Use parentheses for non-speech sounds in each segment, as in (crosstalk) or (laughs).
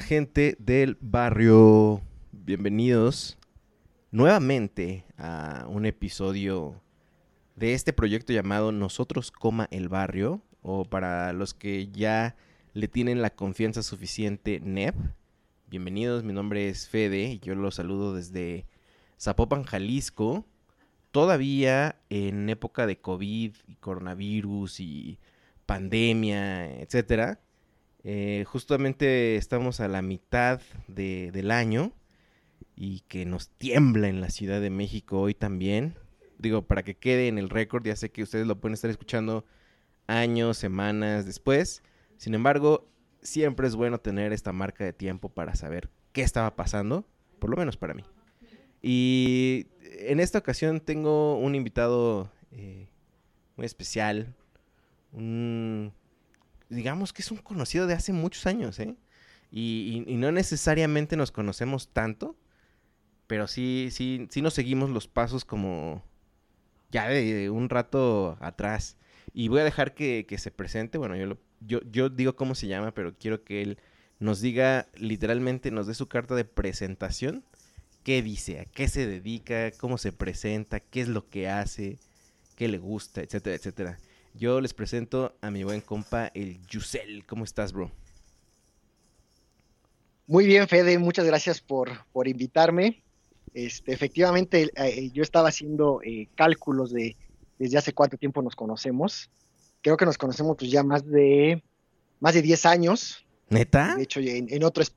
Gente del barrio, bienvenidos nuevamente a un episodio de este proyecto llamado Nosotros coma el barrio, o para los que ya le tienen la confianza suficiente, NEP. Bienvenidos, mi nombre es Fede y yo los saludo desde Zapopan, Jalisco. Todavía en época de COVID y coronavirus y pandemia, etcétera eh, justamente estamos a la mitad del año y que nos tiembla en la Ciudad de México hoy también. Digo, para que quede en el récord, ya sé que ustedes lo pueden estar escuchando años, semanas después. Sin embargo, siempre es bueno tener esta marca de tiempo para saber qué estaba pasando, por lo menos para mí. Y en esta ocasión tengo un invitado eh, muy especial, un digamos que es un conocido de hace muchos años, ¿eh? Y, no necesariamente nos conocemos tanto, pero sí, sí, sí nos seguimos los pasos como ya de, un rato atrás. Y voy a dejar que, se presente, bueno, yo, yo, yo digo cómo se llama, pero quiero que él nos diga, literalmente, nos dé su carta de presentación, qué dice, a qué se dedica, cómo se presenta, qué es lo que hace, qué le gusta, etcétera, etcétera. Yo les presento a mi buen compa, el Yusel. ¿Cómo estás, bro? Muy bien, Fede, muchas gracias por, por invitarme. Este, efectivamente, eh, yo estaba haciendo eh, cálculos de desde hace cuánto tiempo nos conocemos. Creo que nos conocemos pues ya más de más de 10 años. ¿Neta? De hecho, en, otros,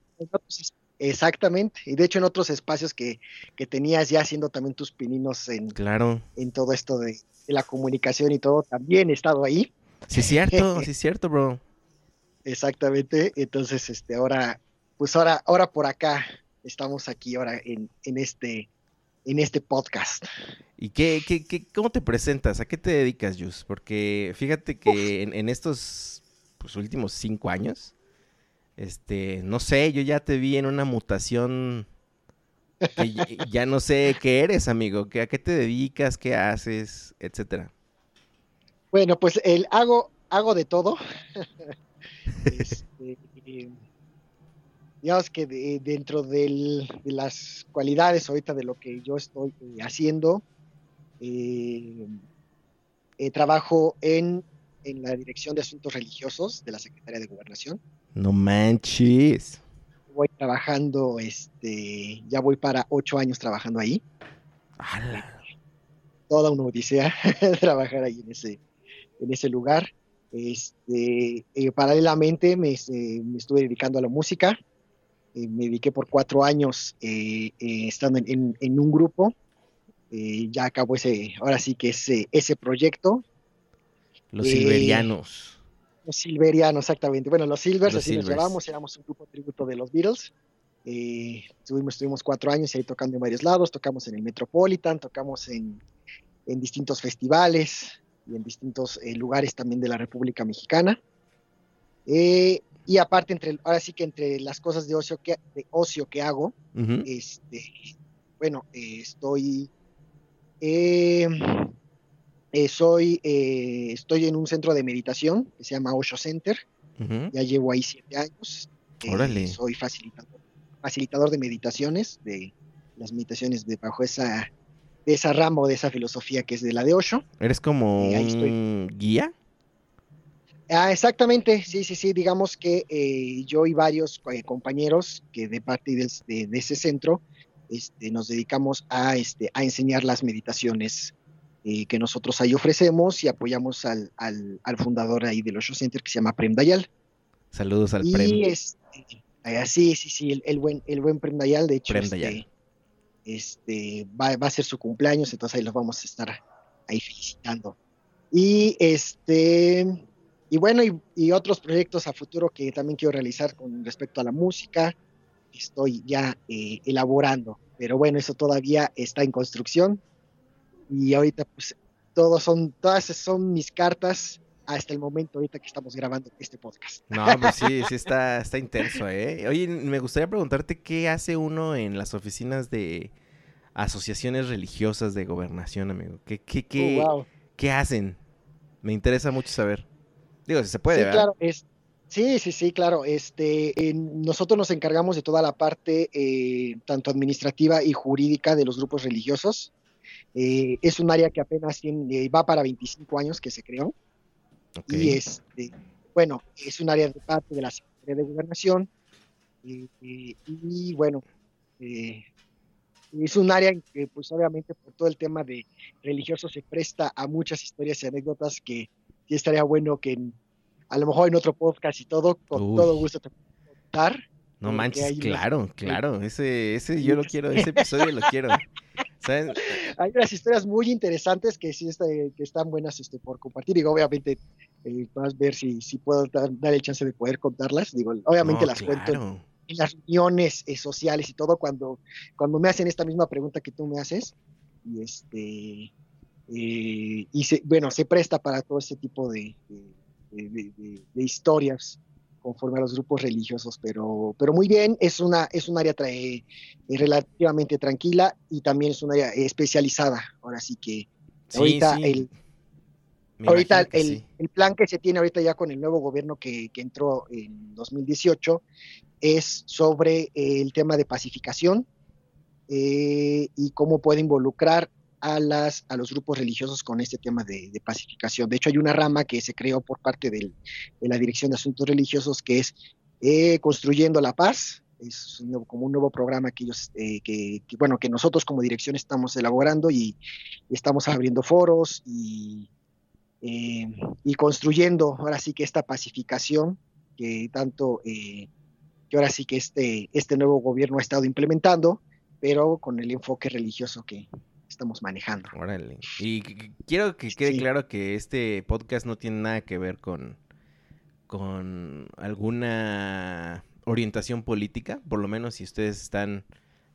exactamente. Y de hecho en otros espacios que, que, tenías ya haciendo también tus pininos en, claro. en todo esto de, la comunicación y todo, también he estado ahí. Sí, cierto, (laughs) sí, cierto, bro. Exactamente. Entonces, este, ahora, pues ahora, ahora por acá, estamos aquí ahora en, en este, en este podcast. ¿Y qué, qué, qué, cómo te presentas? ¿A qué te dedicas, Jus? Porque fíjate que en, estos pues, últimos cinco años, este, no sé, yo ya te vi en una mutación (laughs) ya no sé qué eres, amigo, a qué te dedicas, qué haces, etcétera. Bueno, pues el hago, hago de todo. (laughs) Este, digamos que dentro de las cualidades ahorita de lo que yo estoy eh, haciendo, eh, eh, trabajo en, en la Dirección de Asuntos Religiosos de la Secretaría de Gobernación. No manches voy trabajando, este, ya voy para ocho años trabajando ahí. Toda una odisea (laughs) trabajar ahí en ese, en ese lugar. Este, eh, paralelamente me, estuve dedicando a la música. Eh, me dediqué por cuatro años eh, estando en, un grupo. ya acabó ese, ahora sí que ese, ese proyecto. Los Silverianos. Los Silverianos, exactamente. Bueno, los Silvers, así nos llamamos, éramos un grupo tributo de los Beatles. Eh, estuvimos, cuatro años ahí tocando en varios lados, tocamos en el Metropolitan, tocamos en, distintos festivales y en distintos eh, lugares también de la República Mexicana. Eh, y aparte, entre, ahora sí que entre las cosas de ocio que, de ocio que hago, este, bueno, estoy eh, soy, eh, estoy en un centro de meditación que se llama Osho Center. Ya llevo ahí siete años. Eh, soy facilitador, facilitador de meditaciones, de las meditaciones de bajo esa, de esa rama o de esa filosofía que es de la de Osho. ¿Eres como un guía? Ah, exactamente, sí, sí, sí, digamos que eh, yo y varios eh, compañeros que de parte de, ese centro este, nos dedicamos a, este, a enseñar las meditaciones eh, que nosotros ahí ofrecemos y apoyamos al, al, fundador ahí del Osho Center que se llama Prem Dayal. Saludos al Prem. Este, sí, sí, sí, el, buen, el buen Prem Dayal, de hecho, este, va, va, a ser su cumpleaños, entonces ahí los vamos a estar ahí felicitando. Y este y bueno, y, otros proyectos a futuro que también quiero realizar con respecto a la música, estoy ya eh, elaborando. Pero bueno, eso todavía está en construcción. Y ahorita, pues, todos son, todas son mis cartas hasta el momento ahorita que estamos grabando este podcast. No, pues sí, sí está, está intenso, ¿eh? Oye, me gustaría preguntarte qué hace uno en las oficinas de asociaciones religiosas de gobernación, amigo. ¿Qué, qué, qué, oh, ¿qué hacen? Me interesa mucho saber. Digo, si se puede. Sí, claro. Es, sí, sí, sí, claro. Este, nosotros nos encargamos de toda la parte, eh, tanto administrativa y jurídica de los grupos religiosos. Eh, es un área que apenas tiene, va para 25 años que se creó. Y este, bueno, es un área de parte de la Secretaría de Gobernación. Eh, y bueno, es un área en que, pues obviamente, por todo el tema de religioso se presta a muchas historias y anécdotas que sí estaría bueno que a lo mejor en otro podcast y todo, con todo gusto te puedo contar. No manches, claro, claro, ese, ese yo lo quiero, ese episodio lo quiero. (laughs) Hay unas historias muy interesantes que sí este, que están buenas este, por compartir y obviamente eh, vas a ver si, si puedo dar, el chance de poder contarlas. Digo, obviamente las cuento en, las reuniones eh, sociales y todo cuando, cuando me hacen esta misma pregunta que tú me haces. Y este eh, y se, bueno, se presta para todo este tipo de, de, historias conforme a los grupos religiosos, pero, pero muy bien, es, una, es un área trae, eh, relativamente tranquila y también es un área especializada. Ahora sí que ahorita, el, ahorita el, el, plan que se tiene ahorita ya con el nuevo gobierno que, que entró en 2018 es sobre el tema de pacificación eh, y cómo puede involucrar a, las, a los grupos religiosos con este tema de, pacificación. De hecho, hay una rama que se creó por parte de la Dirección de Asuntos Religiosos que es eh, Construyendo la Paz. Es como un nuevo programa que ellos, eh, que, bueno, que nosotros como dirección estamos elaborando y, estamos abriendo foros y, eh, y construyendo ahora sí que esta pacificación que tanto, que ahora sí que este, este nuevo gobierno ha estado implementando, pero con el enfoque religioso que, estamos manejando. Órale. Y quiero que quede claro que este podcast no tiene nada que ver con, con alguna orientación política, por lo menos si ustedes están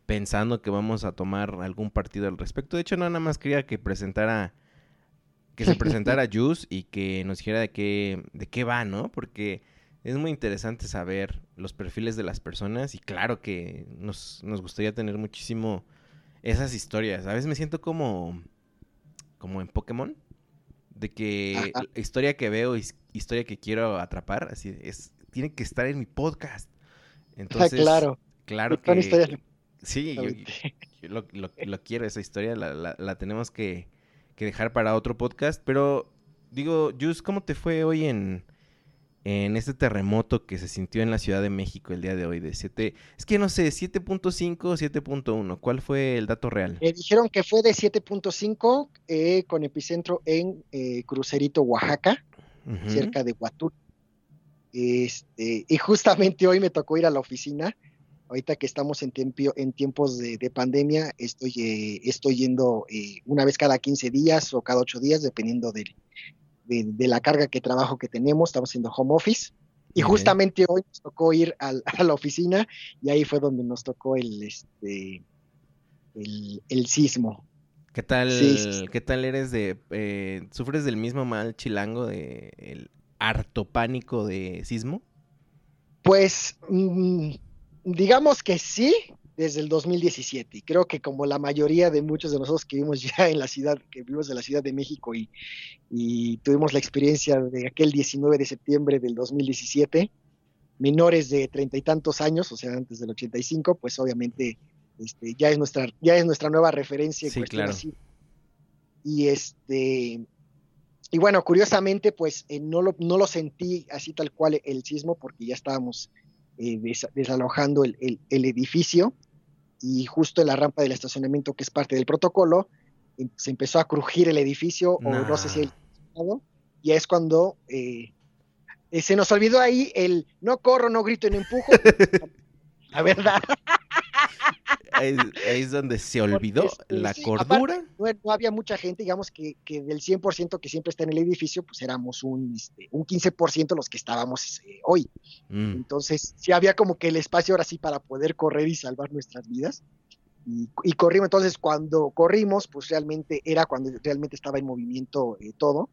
pensando que vamos a tomar algún partido al respecto. De hecho, no nada más quería que presentara que se presentara (laughs) Jus y que nos dijera de qué de qué va, ¿no? Porque es muy interesante saber los perfiles de las personas y claro que nos, nos gustaría tener muchísimo esas historias. A veces me siento como, como en Pokémon, de que historia que veo, historia que quiero atrapar, así es, tiene que estar en mi podcast. (laughs) Entonces, claro. Claro que... Sí, yo, lo, lo, quiero, esa historia la, la, la tenemos que, que, dejar para otro podcast, pero digo, Jus, ¿cómo te fue hoy en, en este terremoto que se sintió en la Ciudad de México el día de hoy de 7, es que no sé, 7.5 o 7.1, ¿cuál fue el dato real? Eh, dijeron que fue de 7.5 eh, con epicentro en eh, Crucerito, Oaxaca, cerca de Huatulco. Este, y justamente hoy me tocó ir a la oficina, ahorita que estamos en, en tiempos de, de, pandemia, estoy, estoy yendo una vez cada 15 días o cada 8 días, dependiendo del, de, la carga que trabajo que tenemos, estamos haciendo home office. Y justamente hoy nos tocó ir (laughs) a la oficina y ahí fue donde nos tocó el, este, el, sismo. ¿Qué tal, ¿Qué tal eres de... Eh, ¿Sufres del mismo mal chilango de el harto pánico de sismo? Pues mm, digamos que sí, desde el 2017 y creo que como la mayoría de muchos de nosotros que vivimos (laughs) ya en la ciudad, que vivimos en la Ciudad de México y, y tuvimos la experiencia de aquel 19 de septiembre del 2017, menores de treinta y tantos años, o sea, antes del 85, pues obviamente este, ya es nuestra, ya es nuestra nueva referencia. Sí, claro. Y este, y bueno, curiosamente, pues eh, no, lo, no lo sentí así tal cual el sismo, porque ya estábamos eh, desalojando el, edificio y justo en la rampa del estacionamiento, que es parte del protocolo, em, se empezó a crujir el edificio, o no sé si el... Y es cuando eh, se nos olvidó ahí el no corro, no grito, no empujo. (laughs) la verdad. Ahí, es donde se olvidó la cordura. no, había mucha gente, digamos que, del 100% que siempre está en el edificio, pues éramos un, este, un 15% los que estábamos eh, hoy. Mm. Entonces, sí había como que el espacio ahora sí para poder correr y salvar nuestras vidas. Y, corrimos, entonces cuando corrimos, pues realmente era cuando realmente estaba en movimiento eh, todo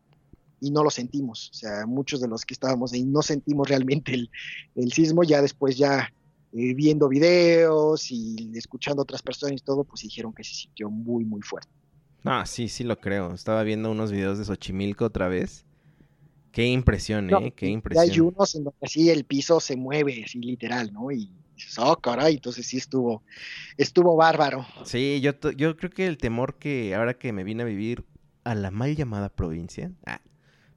y no lo sentimos. O sea, muchos de los que estábamos ahí no sentimos realmente el, el sismo, ya después ya eh, viendo videos y escuchando a otras personas y todo, pues dijeron que se sintió muy, muy fuerte. Ah, sí, sí lo creo. Estaba viendo unos videos de Xochimilco otra vez. Qué impresión, ¿eh? Qué impresión. Hay unos en donde así el piso se mueve, así literal, ¿no? Y dices, oh, caray, entonces sí estuvo, estuvo bárbaro. Sí, yo, yo creo que el temor que ahora que me vine a vivir a la mal llamada provincia, ah,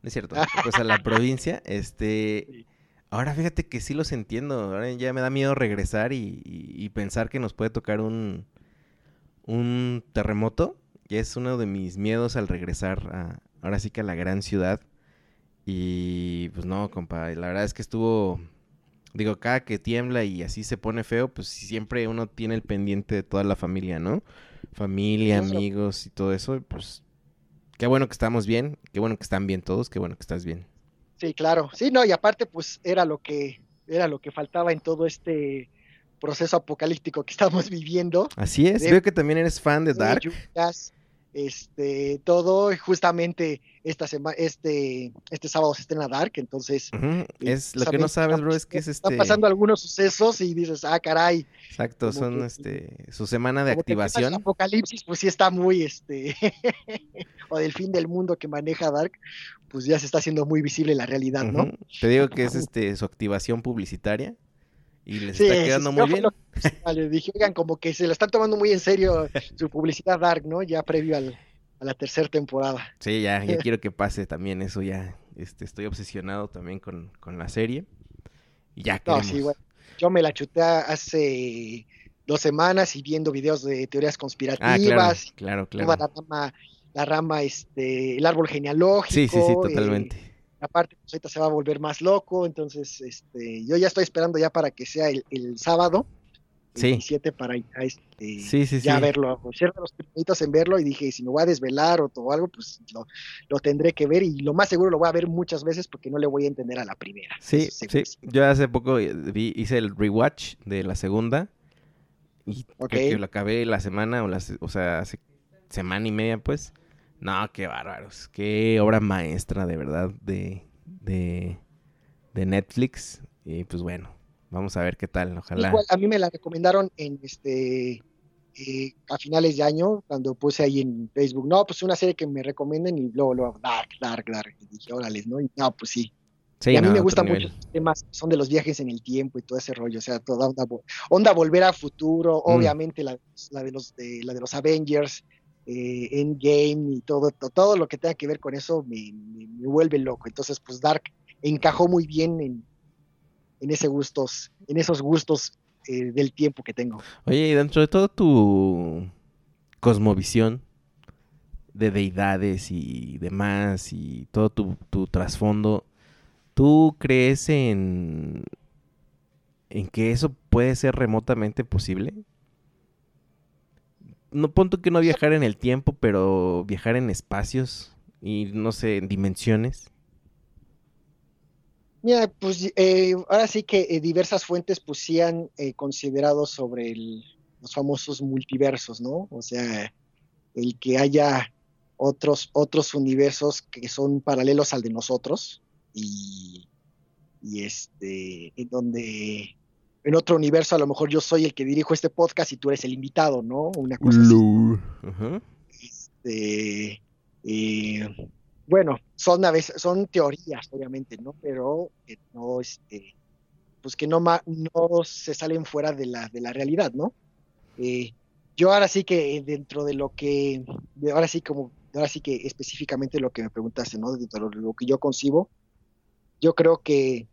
no es cierto, (laughs) pues a la provincia, este, Ahora fíjate que sí los entiendo. Ahora ya me da miedo regresar y, pensar que nos puede tocar un, un terremoto. Y es uno de mis miedos al regresar a, ahora sí que a la gran ciudad. Y pues no, compa, la verdad es que estuvo, digo, cada que tiembla y así se pone feo, pues siempre uno tiene el pendiente de toda la familia, ¿no? Familia, amigos y todo eso, pues qué bueno que estamos bien, qué bueno que están bien todos, qué bueno que estás bien. Sí, claro. Sí, no, y aparte, pues era lo que, era lo que faltaba en todo este proceso apocalíptico que (laughs) estamos viviendo. Así es, veo que también eres fan de Dark. Este, todo, justamente esta semana, este, este sábado se estrena Dark, entonces. Eh, es lo que no sabes, bro, es que es este. Están pasando algunos sucesos y dices, ah, caray. Exacto, son este su semana de activación. apocalipsis, pues sí está muy este (laughs) o del fin del mundo que maneja Dark, pues ya se está haciendo muy visible la realidad, ¿no? Te digo que es este su activación publicitaria y les está quedando muy bien. Vale, dije, oigan, como que se lo están tomando muy en serio (laughs) su publicidad Dark, ¿no? Ya previo al, a la tercera temporada. Sí, ya, ya (laughs) quiero que pase también eso, ya este, estoy obsesionado también con, con la serie. Y ya queremos... No, sí, bueno, yo me la chuté hace dos semanas y viendo videos de teorías conspirativas. Ah, claro, claro, claro la rama, este, el árbol genealógico. Sí, sí, sí, eh, totalmente. Aparte, pues ahorita se va a volver más loco, entonces, este, yo ya estoy esperando ya para que sea el, sábado, el sí. 17 para este, sí, sí, ya verlo. Cierro los primeritos en verlo y dije, si me voy a desvelar o, algo, pues lo, tendré que ver y lo más seguro lo voy a ver muchas veces porque no le voy a entender a la primera. Sí, sí. Yo hace poco vi, hice el rewatch de la segunda y que lo acabé la semana o, la, o sea, hace semana y media, pues. No, qué bárbaros. Qué obra maestra, de verdad, de, de, Netflix. Y pues bueno, vamos a ver qué tal. Ojalá. a mí me la recomendaron en este eh, a finales de año, cuando puse ahí en Facebook, no, pues una serie que me recomienden y luego, luego, Dark, Dark, Dark. Y dije, órale, ¿no? Y no, pues sí. y a mí me gustan mucho los temas, son de los viajes en el tiempo y todo ese rollo, o sea, toda onda, onda volver a futuro, mm. obviamente la, la, de los de, la de los Avengers, eh, Endgame y todo, todo lo que tenga que ver con eso me, vuelve loco. Entonces, pues Dark encajó muy bien en, en ese gustos, en esos gustos eh, del tiempo que tengo. Oye, y dentro de todo tu cosmovisión de deidades y demás y todo tu, tu trasfondo, ¿tú crees en, en que eso puede ser remotamente posible? No punto que no viajar en el tiempo, pero viajar en espacios y no sé, en dimensiones. Mira, pues eh, ahora sí que eh, diversas fuentes pues sí han eh, considerado sobre los famosos multiversos, ¿no? O sea, el que haya otros, otros universos que son paralelos al de nosotros y, y este, en donde en otro universo a lo mejor yo soy el que dirijo este podcast y tú eres el invitado, ¿no? Una cosa así. Este, eh, bueno, son a veces, son teorías, obviamente, ¿no? Pero que no, este, pues que no, no se salen fuera de la, de la realidad, ¿no? Eh, yo ahora sí que dentro de lo que, ahora sí como, ahora sí que específicamente lo que me preguntaste, ¿no? Dentro de lo que yo concibo, yo creo que,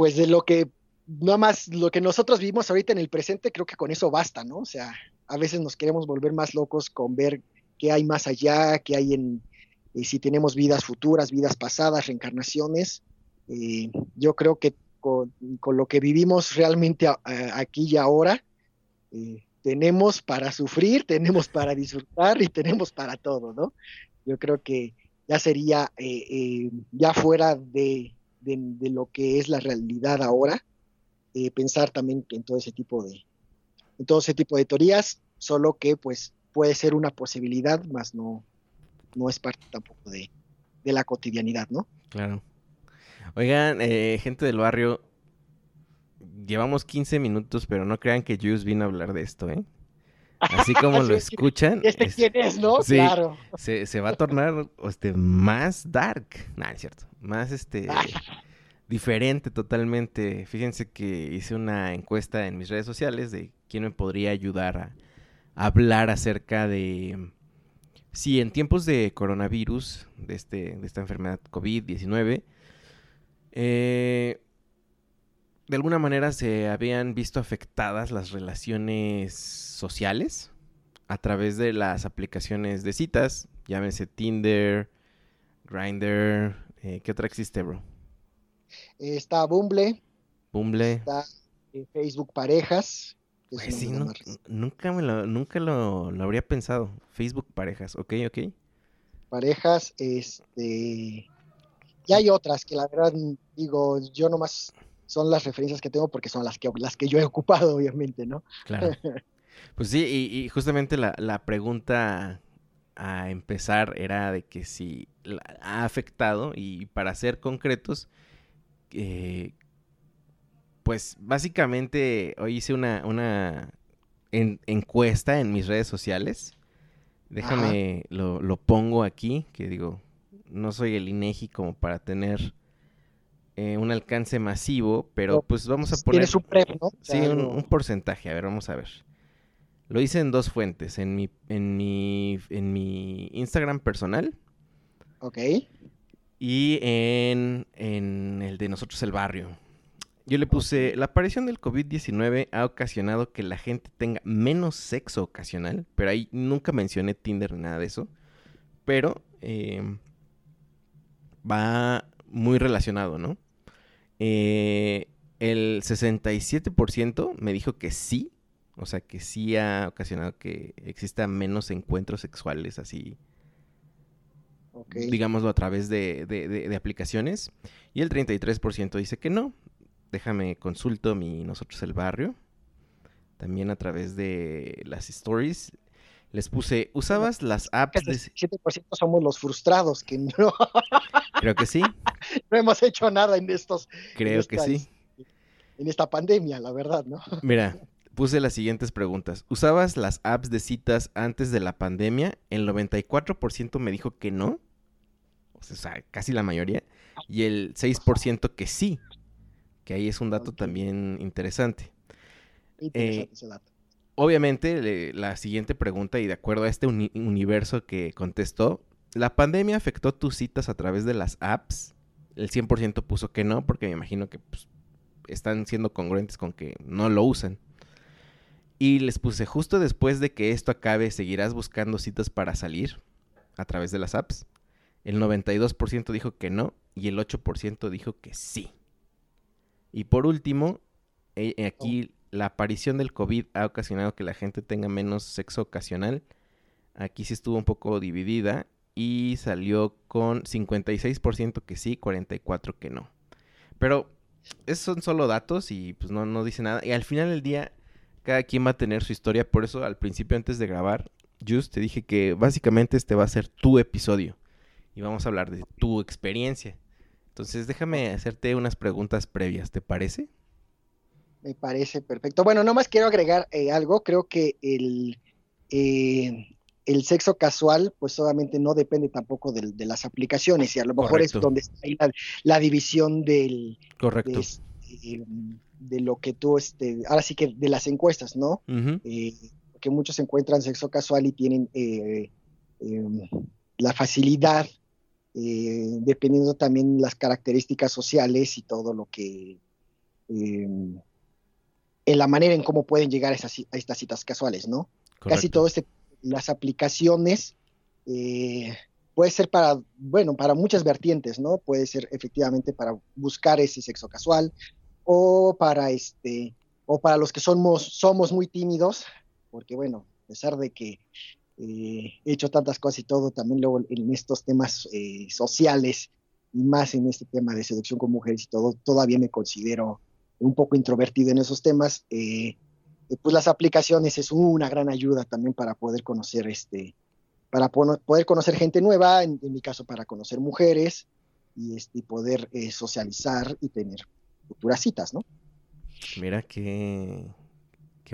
pues de lo que, nada más lo que nosotros vivimos ahorita en el presente, creo que con eso basta, ¿no? O sea, a veces nos queremos volver más locos con ver qué hay más allá, qué hay en, eh, si tenemos vidas futuras, vidas pasadas, reencarnaciones. Eh, yo creo que con, lo que vivimos realmente aquí y ahora, eh, tenemos para sufrir, tenemos para disfrutar y tenemos para todo, ¿no? Yo creo que ya sería, ya fuera de, lo que es la realidad ahora, pensar también en todo ese tipo de, en todo ese tipo de teorías, solo que pues puede ser una posibilidad, más no, no es parte tampoco de, la cotidianidad, ¿no? Claro. Oigan, eh, gente del barrio, llevamos 15 minutos, pero no crean que Juice vino a hablar de esto, ¿eh? Así como (laughs) lo escuchan. ¿Este quién es, no? claro. Se, va a tornar este, más dark. No, es cierto. Más este. diferente totalmente. Fíjense que hice una encuesta en mis redes sociales de quién me podría ayudar a hablar acerca de si en tiempos de coronavirus, de, este, de esta enfermedad COVID-19, eh, de alguna manera se habían visto afectadas las relaciones sociales a través de las aplicaciones de citas, llámese Tinder, Grindr, eh, ¿qué otra existe, bro? Está Bumble. Bumble. Está eh, Facebook Parejas. Pues sí, nunca, me lo, nunca lo, habría pensado. Facebook parejas, ok, ok. Parejas, este... Y hay otras que la verdad, digo, yo nomás son las referencias que tengo porque son las que, las que yo he ocupado, (laughs) obviamente, ¿no? Claro. (laughs) Pues sí, y, justamente la, la, pregunta a empezar era de que si ha afectado, y para ser concretos, eh, pues básicamente hoy hice una, una encuesta en mis redes sociales. Déjame, lo, lo, pongo aquí, que digo, no soy el INEGI como para tener eh, un alcance masivo, pero pues vamos a poner... Tienes un prep, ¿no? Sí, un, porcentaje, a ver, vamos a ver. Lo hice en dos fuentes, en mi, en mi, en mi Instagram personal. Ok. Y en, en el de nosotros el barrio. Yo le puse, la aparición del COVID-19 ha ocasionado que la gente tenga menos sexo ocasional, pero ahí nunca mencioné Tinder ni nada de eso. Pero em, va muy relacionado, ¿no? Eh, el 67% me dijo que sí, o sea, que sí ha ocasionado que existan menos encuentros sexuales así, digámoslo, a través de, de, aplicaciones. Y el 33% dice que no, déjame consulto mi Nosotros el Barrio. También a través de las stories. Les puse, ¿usabas las apps de... 7% somos los frustrados que no... (laughs) Creo que sí. (laughs) no hemos hecho nada en estos... Creo que sí. En esta pandemia, la verdad, ¿no? Mira, puse las siguientes preguntas. ¿Usabas las apps de citas antes de la pandemia? El 94% me dijo que no. O sea, casi la mayoría. Y el 6% que sí que ahí es un dato también interesante. Eh, ese dato. Obviamente, la siguiente pregunta, y de acuerdo a este universo que contestó, ¿la pandemia afectó tus citas a través de las apps? El 100% puso que no, porque me imagino que pues, están siendo congruentes con que no lo usan. Y les puse, justo después de que esto acabe, ¿seguirás buscando citas para salir a través de las apps? El 92% dijo que no y el 8% dijo que sí. Y por último, eh, eh, aquí la aparición del COVID ha ocasionado que la gente tenga menos sexo ocasional. Aquí sí estuvo un poco dividida y salió con 56% que sí, 44% que no. Pero esos son solo datos y pues no, no dice nada. Y al final del día, cada quien va a tener su historia. Por eso al principio, antes de grabar, Just te dije que básicamente este va a ser tu episodio. Y vamos a hablar de tu experiencia. Entonces, déjame hacerte unas preguntas previas, ¿te parece? Me parece perfecto. Bueno, nomás quiero agregar eh, algo. Creo que el, eh, el sexo casual, pues obviamente no depende tampoco de, las aplicaciones y a lo mejor es donde está la, división del... Correcto. de lo que tú, este, ahora sí que de las encuestas, ¿no? que muchos encuentran sexo casual y tienen em, la facilidad, dependiendo también las características sociales y todo lo que em, en la manera en cómo pueden llegar a, estas citas casuales, ¿no? Casi todo este, las aplicaciones eh, puede ser para, bueno, para muchas vertientes, ¿no? Puede ser efectivamente para buscar ese sexo casual o para este, o para los que somos, somos muy tímidos, porque bueno, a pesar de que eh, he hecho tantas cosas y todo, también luego en estos temas eh, sociales y más en este tema de seducción con mujeres y todo, todavía me considero un poco introvertido en esos temas, eh, pues las aplicaciones es una gran ayuda también para poder conocer este, para poder conocer gente nueva, en, mi caso para conocer mujeres y, este, poder socializar y tener futuras citas, ¿no? Mira que,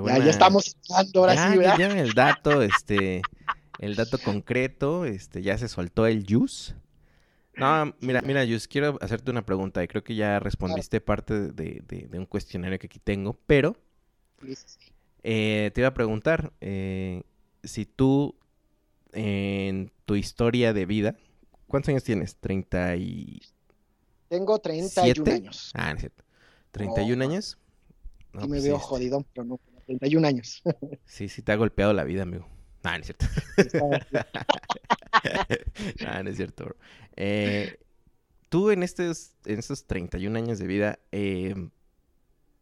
ya, estamos hablando ahora sí, ¿verdad? Ya el dato, este, el dato concreto, este, ya se soltó el juice. No, mira, mira, yo quiero hacerte una pregunta y creo que ya respondiste parte de, un cuestionario que aquí tengo, pero eh, te iba a preguntar eh, si tú en tu historia de vida, ¿cuántos años tienes? ¿30 y... Tengo 31 años. Ah, es cierto. ¿31 años? No, me pues veo este jodido, pero no, 31 años. (laughs) sí, sí te ha golpeado la vida, amigo. Ah, no es cierto. (laughs) ah, no es cierto, eh, tú en estos, en estos 31 años de vida, eh,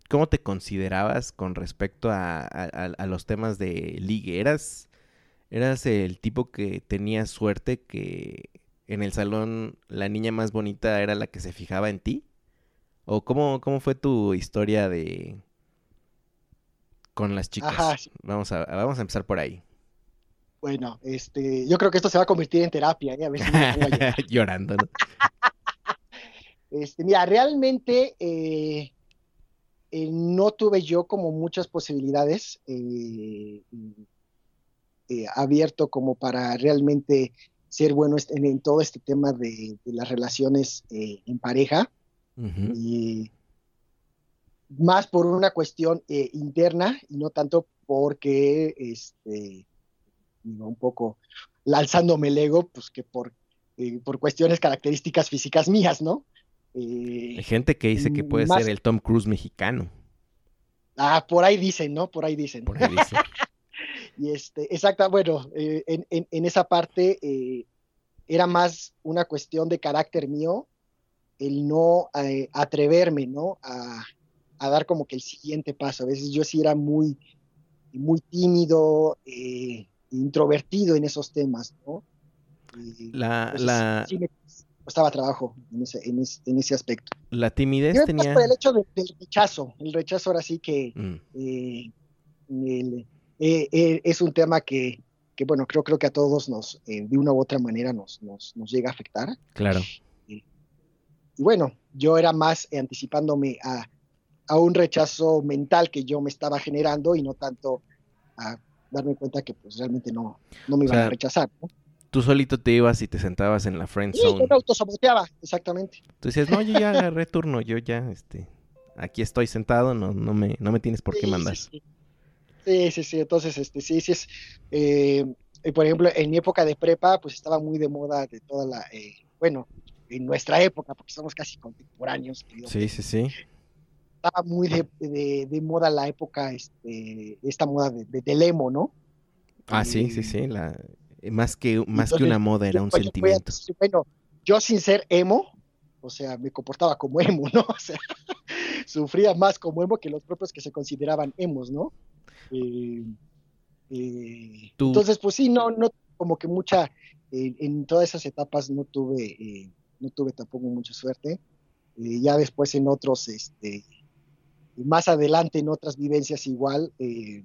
¿cómo te considerabas con respecto a, los temas de ligue? ¿Eras, ¿Eras el tipo que tenía suerte que en el salón la niña más bonita era la que se fijaba en ti? ¿O cómo, cómo fue tu historia de con las chicas? Vamos, a, vamos a empezar por ahí. Bueno, este, yo creo que esto se va a convertir en terapia, ¿eh? a ver si (laughs) Llorando, ¿no? (laughs) este, mira, realmente eh, eh, no tuve yo como muchas posibilidades abierto como para realmente ser bueno en, todo este tema de, las relaciones en pareja. Y más por una cuestión interna y no tanto porque este un poco alzándome el ego, pues que por, eh, por cuestiones características físicas mías, ¿no? Eh, Hay gente que dice que puede ser el Tom Cruise mexicano. Ah, por ahí dicen, ¿no? Por ahí dicen. Por ahí dicen. (laughs) y este, exacta, bueno, eh, en, esa parte era más una cuestión de carácter mío, el no atreverme, ¿no? A, a, dar como que el siguiente paso. A veces yo sí era muy, muy tímido, eh, introvertido en esos temas, ¿no? la, la... Sí me costaba trabajo en ese, en ese, en ese aspecto. La timidez tenía... Por el hecho del rechazo, el rechazo ahora sí que mm. eh, eh, eh, es un tema que, que, bueno, creo, creo que a todos nos, de una u otra manera nos, nos, nos llega a afectar. Claro. Y bueno, yo era más anticipándome a, a un rechazo mental que yo me estaba generando y no tanto a darme cuenta que pues realmente no, no me iban a rechazar, ¿no? Tú solito te ibas y te sentabas en la friend zone. Sí, yo me autosaboteaba, exactamente. Tú decías, no, yo ya agarré turno, yo ya, este, aquí estoy sentado, no, no me, no me tienes por qué mandar. Sí sí. sí, entonces, este, sí, sí es, eh, por ejemplo, en mi época de prepa, pues estaba muy de moda de toda la, eh, bueno, en nuestra época, porque somos casi contemporáneos. Sí, sí, sí estaba muy de, de, moda la época, este, esta moda de, del emo, ¿no? Ah, sí, sí, sí, la, más que, más que una moda, era un sentimiento. bueno, yo sin ser emo, o sea, me comportaba como emo, ¿no? (laughs) O sea, sufría más como emo que los propios que se consideraban emos, ¿no? Eh, eh, entonces, pues sí, no, no, como que mucha, eh, en todas esas etapas no tuve, no tuve tampoco mucha suerte. ya después en otros, este, más adelante en otras vivencias igual, eh,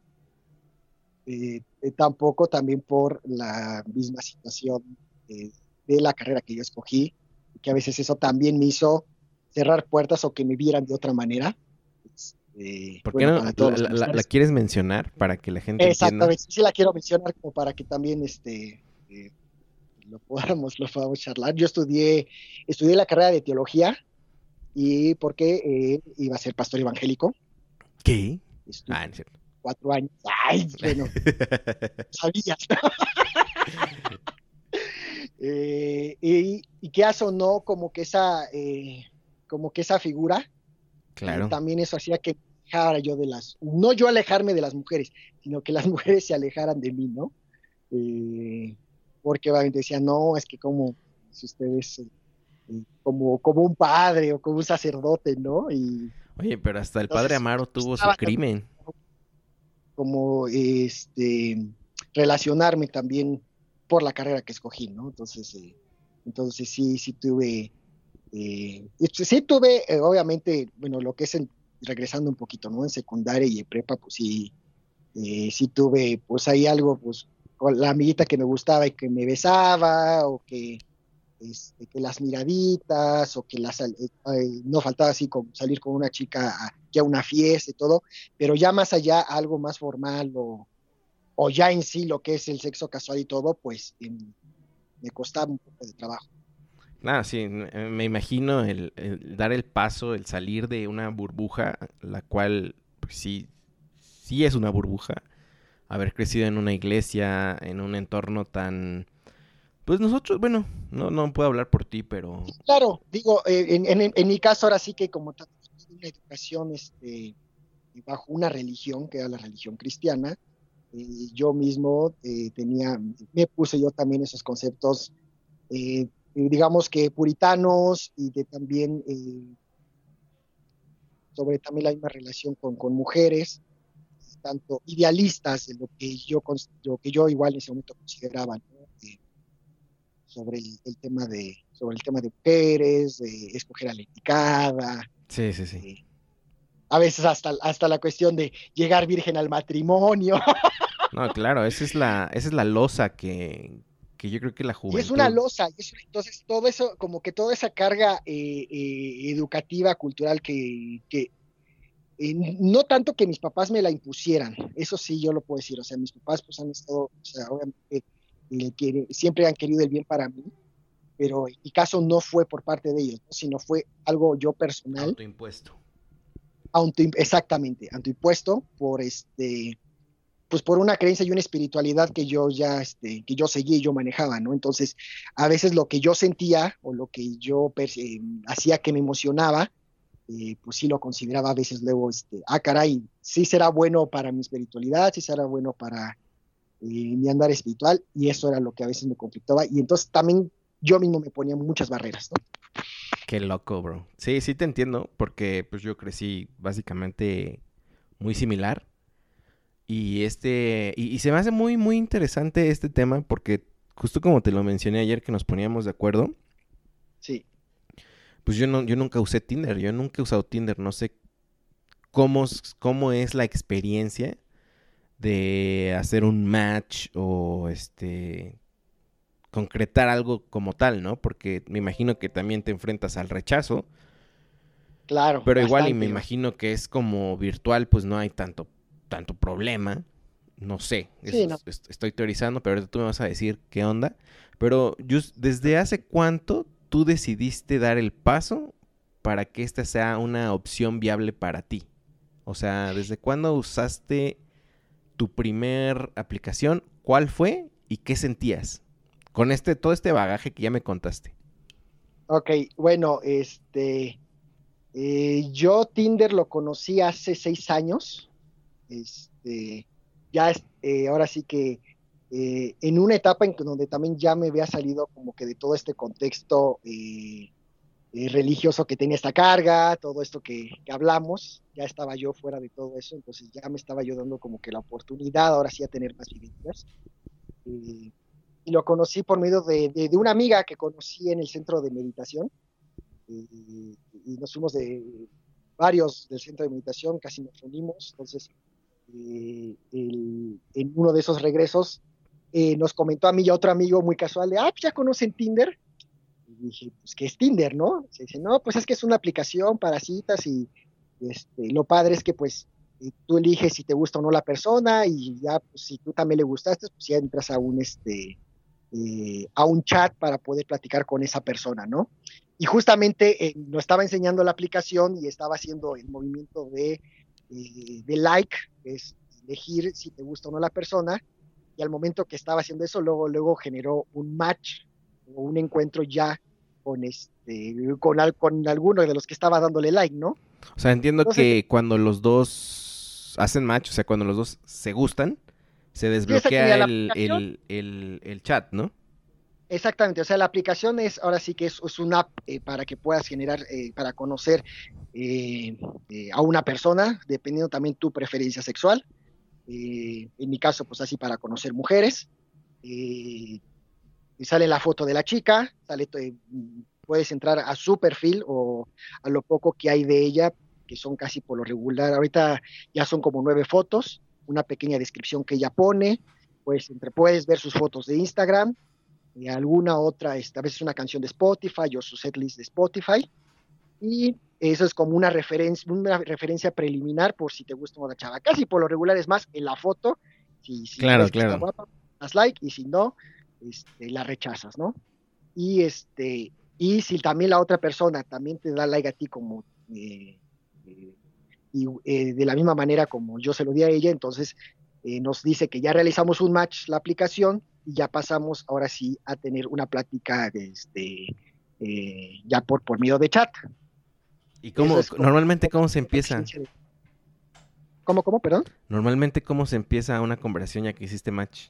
eh, eh, tampoco también por la misma situación de la carrera que yo escogí, que a veces eso también me hizo cerrar puertas o que me vieran de otra manera. Este, ¿Por qué no la, quieres mencionar para que la gente Exactamente, sí la quiero mencionar como para que también este, lo podamos, lo podamos charlar. Yo estudié, estudié la carrera de teología y porque iba a ser pastor evangélico. ¿Qué? ah. Cuatro años. Ay, bueno, (laughs) sabías. (laughs) Eh, y, y que no, como que esa, eh, como que esa figura, claro. también eso hacía que yo de las, no yo alejarme de las mujeres, sino que las (laughs) mujeres se alejaran de mí, ¿no? Eh, porque obviamente decían, no, es que como si ustedes como, como un padre o como un sacerdote, ¿no? Y, Oye, pero hasta el padre Amaro tuvo su crimen. Como este relacionarme también por la carrera que escogí, ¿no? Entonces, eh, entonces sí, sí tuve, eh, sí tuve, eh, obviamente, bueno, lo que es regresando un poquito, ¿no? En secundaria y en prepa, pues sí, sí tuve, pues ahí algo, pues, con la amiguita que me gustaba y que me besaba, o que, este, que las miraditas, o que las, no faltaba así como salir con una chica ya a una fiesta y todo, pero ya más allá, algo más formal o o ya en sí lo que es el sexo casual y todo, pues em, me costaba un poco de trabajo. Nada, sí, eh, me imagino el, dar el paso, el salir de una burbuja, la cual pues, sí, sí es una burbuja, haber crecido en una iglesia, en un entorno tan... Pues nosotros, bueno, no, no puedo hablar por ti, pero... Claro, digo, eh, en, mi caso ahora sí que como una educación este, bajo una religión, que era la religión cristiana, yo mismo eh, tenía, me puse yo también esos conceptos, eh, digamos que puritanos y de también eh, sobre también la misma relación con, con mujeres, tanto idealistas de lo que yo, lo que yo igual en ese momento consideraba, sobre el, tema de sobre el tema de mujeres, de escoger a la indicada. Sí, sí, sí a veces hasta, hasta la cuestión de llegar virgen al matrimonio. (laughs) No, claro, esa es la, esa es la losa que, yo creo que la juventud... es una losa, entonces todo eso, como que toda esa carga eh, eh, educativa, cultural que, que eh, no tanto que mis papás me la impusieran, eso sí yo lo puedo decir, o sea, mis papás pues han estado, o sea, obviamente siempre han querido el bien para mí, pero en mi caso no fue por parte de ellos, sino fue algo yo personal. Autoimpuesto exactamente, autoimpuesto por este, pues por una creencia y una espiritualidad que yo ya, este, que yo seguía y yo manejaba, ¿no? Entonces, a veces lo que yo sentía o lo que yo eh, hacía que me emocionaba, eh, pues sí lo consideraba a veces luego, este, ah, caray, sí será bueno para mi espiritualidad, sí será bueno para eh, mi andar espiritual, y eso era lo que a veces me conflictaba, y entonces también yo mismo me ponía muchas barreras, ¿no? Qué loco, bro. Sí, sí te entiendo, porque pues yo crecí básicamente muy similar. Y este, y, se me hace muy, muy interesante este tema, porque justo como te lo mencioné ayer que nos poníamos de acuerdo. Sí. Pues yo no, yo nunca usé Tinder, yo nunca he usado Tinder, no sé cómo, cómo es la experiencia de hacer un match o este concretar algo como tal, ¿no? Porque me imagino que también te enfrentas al rechazo. Claro. Pero igual y me imagino que es como virtual, pues no hay tanto, tanto problema. No sé, estoy teorizando, pero ahorita tú me vas a decir qué onda. Pero, ¿desde hace cuánto tú decidiste dar el paso para que esta sea una opción viable para ti? O sea, ¿desde cuándo usaste tu primer aplicación? ¿Cuál fue y qué sentías? con este, todo este bagaje que ya me contaste. Ok, bueno, este, eh, yo Tinder lo conocí hace seis años, este, ya, eh, ahora sí que eh, en una etapa en donde también ya me había salido como que de todo este contexto religioso que tenía esta carga, todo esto que, que, hablamos, ya estaba yo fuera de todo eso, entonces ya me estaba yo dando como que la oportunidad ahora sí a tener más vivencias y lo conocí por medio de, de, una amiga que conocí en el centro de meditación. Y, nos fuimos de varios del centro de meditación, casi nos unimos. Entonces, eh, en uno de esos regresos, eh, nos comentó a mí y a otro amigo muy casual de, ah, pues ya conocen Tinder. Y dije, pues, ¿qué es Tinder, no? Se dice, no, pues es que es una aplicación para citas y este, lo padre es que, pues, tú eliges si te gusta o no la persona y ya, pues, si tú también le gustaste, pues ya entras a un, este, eh, a un chat para poder platicar con esa persona, ¿no? Y justamente eh, nos estaba enseñando la aplicación y estaba haciendo el movimiento de, eh, de like, es elegir si te gusta o no la persona, y al momento que estaba haciendo eso, luego, luego generó un match o un encuentro ya con este con, con alguno de los que estaba dándole like, ¿no? O sea, entiendo que cuando los dos hacen match, o sea, cuando los dos se gustan, se desbloquea el, chat, ¿no? Exactamente, o sea, la aplicación es, ahora sí que es, una app eh, para que puedas generar, eh, para conocer eh, a una persona, dependiendo también tu preferencia sexual. En mi caso, pues así para conocer mujeres. y sale la foto de la chica, sale, puedes entrar a su perfil o a lo poco que hay de ella, que son casi por lo regular. Ahorita ya son como nueve fotos una pequeña descripción que ella pone, pues entre, puedes ver sus fotos de Instagram alguna otra, esta vez es una canción de Spotify o su setlist de Spotify. Y eso es como una referencia, una referencia preliminar por si te gusta una chava. Casi por lo regular es más en la foto. Si, claro, claro. Guapa, das like y si no, este, la rechazas, ¿no? Y este, y si también la otra persona también te da like a ti como eh, eh, y eh, de la misma manera como yo se lo di a ella, entonces eh, nos dice que ya realizamos un match la aplicación y ya pasamos ahora sí a tener una plática este, eh, ya por, por medio de chat. ¿Y cómo, normalmente cómo se empieza? ¿Cómo, cómo, perdón? Normalmente cómo se empieza una conversación ya que hiciste match.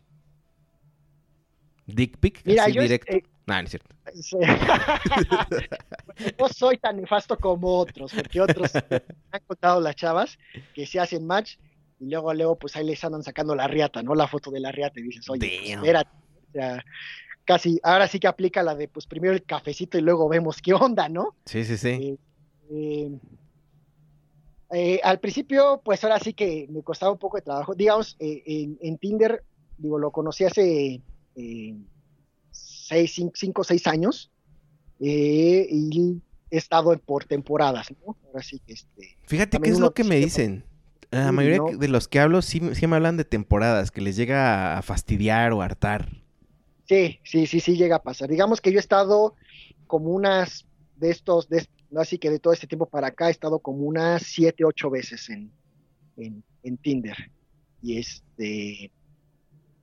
Dick pic, así directo. no, no es cierto. (laughs) no soy tan nefasto como otros, porque otros han contado las chavas que se hacen match y luego, luego, pues ahí les andan sacando la riata, ¿no? La foto de la riata y dices, oye, pues, espérate. O sea, casi, ahora sí que aplica la de, pues primero el cafecito y luego vemos qué onda, ¿no? Sí, sí, sí. Eh, eh, eh, al principio, pues ahora sí que me costaba un poco de trabajo. Digamos, en, en, Tinder, digo, lo conocí hace seis, cinco, seis años eh, y he estado por temporadas, ¿no? Ahora sí que este. Fíjate qué es lo que me dicen. La mayoría de los que hablo sí, sí, me hablan de temporadas, que les llega a fastidiar o hartar. Sí, sí, sí, sí llega a pasar. Digamos que yo he estado como unas de estos, de, así que de todo este tiempo para acá he estado como unas siete, ocho veces en, en, en Tinder. Y este,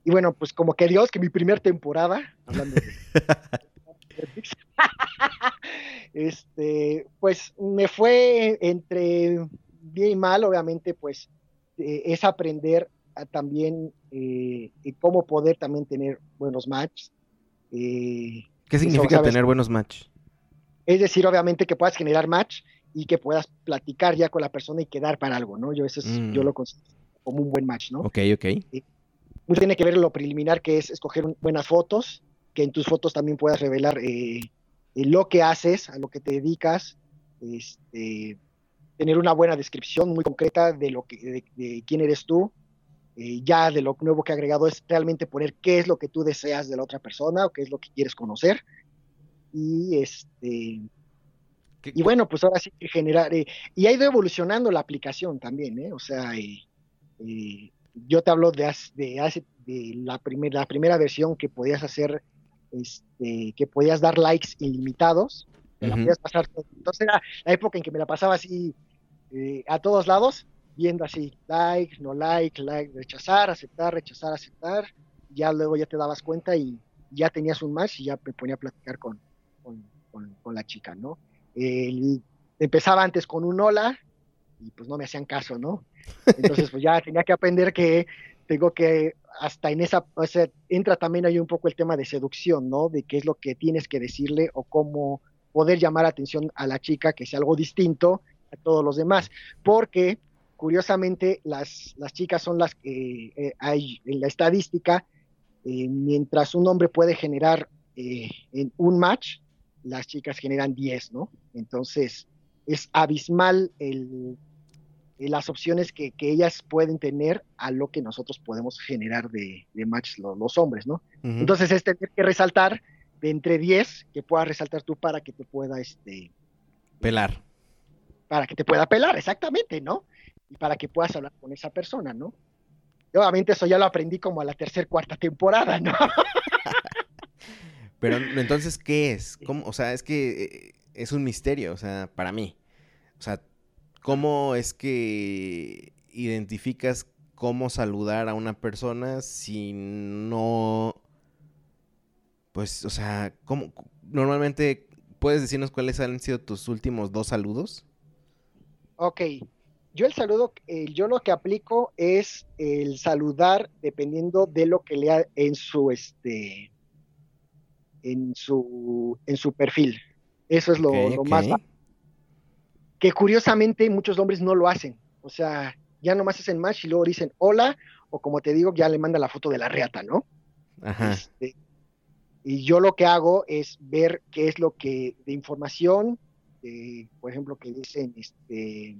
y bueno, pues como que Dios, que mi primera temporada, hablando de (laughs) este, pues me fue entre bien y mal, obviamente, pues eh, es aprender a también eh, cómo poder también tener buenos matches. Eh, ¿Qué significa tener buenos matches? Es decir, obviamente que puedas generar match y que puedas platicar ya con la persona y quedar para algo, ¿no? Yo eso es, yo mm. lo considero como un buen match, ¿no? Ok, ok mucho tiene que ver lo preliminar, que es escoger buenas fotos, que en tus fotos también puedas revelar eh, eh, lo que haces, a lo que te dedicas, este, tener una buena descripción muy concreta de, lo que, de, quién eres tú. Eh, ya de lo nuevo que he agregado es realmente poner qué es lo que tú deseas de la otra persona o qué es lo que quieres conocer. Y este. Y bueno, pues ahora sí que generar. y ha ido evolucionando la aplicación también, ¿eh? O sea, yo te hablo de, de, de la, primera la primera versión que podías hacer, este, que podías dar likes ilimitados, pasar. Entonces era la época en que me la pasaba así eh, a todos lados, viendo así, like, no like, like, rechazar, aceptar, rechazar, aceptar. Ya luego ya te dabas cuenta y ya tenías un match y ya me ponía a platicar con, con, la chica, ¿no? empezaba antes con un hola y pues no me hacían caso, ¿no? Entonces, pues ya tenía que aprender que tengo que, hasta en esa, o sea, entra también ahí un poco el tema de seducción, ¿no? De qué es lo que tienes que decirle o cómo poder llamar atención a la chica que sea algo distinto a todos los demás. Porque, curiosamente, las, las chicas son las que eh, hay en la estadística, eh, mientras un hombre puede generar eh, en un match, las chicas generan 10, ¿no? Entonces, es abismal el, las opciones que, ellas pueden tener a lo que nosotros podemos generar de, match los, hombres, ¿no? Entonces es tener que resaltar de entre 10 que puedas resaltar tú para que te pueda, este... Pelar. Para que te pueda pelar, exactamente, ¿no? Y para que puedas hablar con esa persona, ¿no? obviamente eso ya lo aprendí como a la tercera, cuarta temporada, ¿no? (laughs) Pero entonces, ¿qué es? ¿Cómo? O sea, es que eh, es un misterio, o sea, para mí. O sea, ¿cómo es que identificas cómo saludar a una persona si no... Pues, o sea, ¿cómo? Normalmente, ¿puedes decirnos cuáles han sido tus últimos dos saludos? Ok, yo el saludo, yo lo que aplico es el saludar dependiendo de lo que lea en su este en su en su perfil. Eso es lo, más que curiosamente muchos hombres no lo hacen. O sea, ya nomás hacen match y luego dicen hola, o como te digo, ya le manda la foto de la reata, ¿no? Ajá. Este, y yo lo que hago es ver qué es lo que de información, eh, por ejemplo, que dicen, este,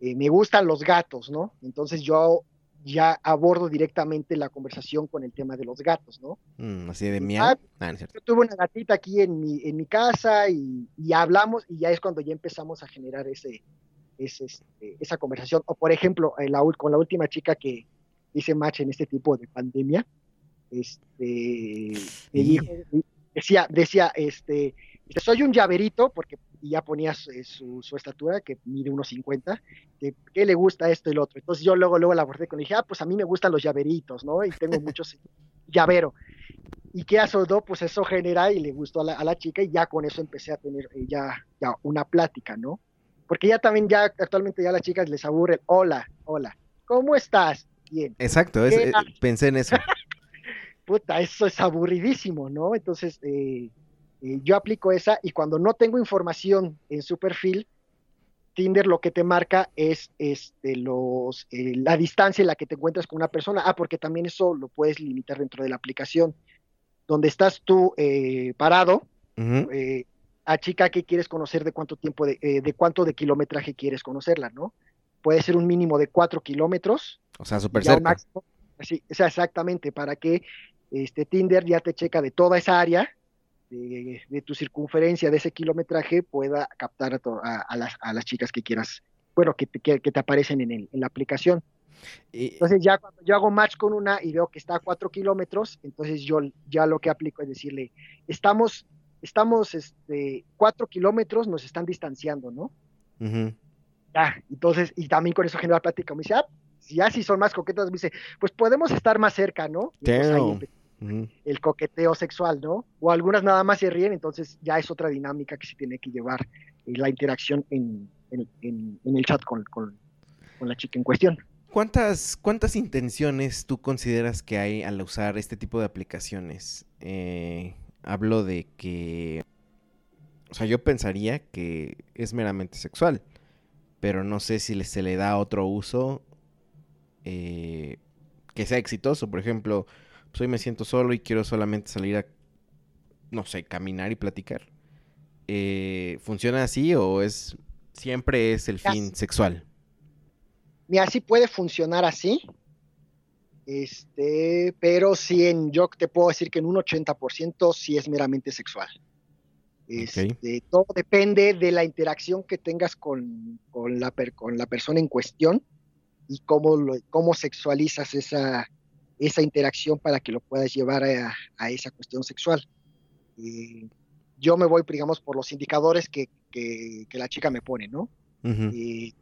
eh, me gustan los gatos, ¿no? Entonces yo ya abordo directamente la conversación con el tema de los gatos, ¿no? Mm, así de miau. Ah, ah, yo tuve una gatita aquí en mi, en mi casa y, hablamos y ya es cuando ya empezamos a generar ese, ese este, esa conversación. O por ejemplo, la, con la última chica que hice match en este tipo de pandemia, este, decía, decía, este, soy un llaverito, porque ya ponía eh, su, estatura, que mide unos 50, que, le gusta esto y lo otro. Entonces yo luego, luego la abordé con, dije, ah, pues a mí me gustan los llaveritos, ¿no? Y tengo muchos (laughs) llavero. ¿Y qué asodó? Pues eso genera y le gustó a la, chica y ya con eso empecé a tener eh, ya, ya una plática, ¿no? Porque ya también, ya actualmente ya a las chicas les aburre, hola, hola, ¿cómo estás? Bien. Exacto, es, eh, pensé en eso. (laughs) Puta, eso es aburridísimo, ¿no? Entonces, eh, eh, yo aplico esa y cuando no tengo información en su perfil, Tinder lo que te marca es este, los, eh, la distancia en la que te encuentras con una persona. Ah, porque también eso lo puedes limitar dentro de la aplicación. Donde estás tú eh, parado, a chica que quieres conocer, de cuánto tiempo, de, de, cuánto de kilometraje quieres conocerla, ¿no? Puede ser un mínimo de cuatro kilómetros. O sea, súper cerca. sí, o sea, exactamente, para que este Tinder ya te checa de toda esa área de, tu circunferencia, de ese kilometraje, pueda captar a, las, chicas que quieras, bueno, que te, que, te aparecen en, la aplicación. Entonces ya cuando yo hago match con una y veo que está a cuatro kilómetros, entonces yo ya lo que aplico es decirle, estamos, estamos, este, cuatro kilómetros nos están distanciando, ¿no? Ya, entonces, y también con eso genera plática, me dice, ah, si ya si son más coquetas, me dice, pues podemos estar más cerca, ¿no? El coqueteo sexual, ¿no? O algunas nada más se ríen, entonces ya es otra dinámica que se tiene que llevar eh, la interacción en, el chat con, la chica en cuestión. ¿Cuántas, ¿Cuántas intenciones tú consideras que hay al usar este tipo de aplicaciones? Eh, hablo de que, o sea, yo pensaría que es meramente sexual, pero no sé si se le da otro uso eh, que sea exitoso. Por ejemplo, pues hoy me siento solo y quiero solamente salir a, no sé, caminar y platicar. Eh, ¿Funciona así o es siempre es el fin sexual? Mira, sí puede funcionar así. Este, pero sí en yo te puedo decir que en un 80% sí es meramente sexual. Este, todo depende de la interacción que tengas con, la, con la persona en cuestión y cómo, lo, cómo sexualizas esa, esa interacción para que lo puedas llevar a, esa cuestión sexual. yo me voy, digamos, por los indicadores que, la chica me pone, ¿no? y,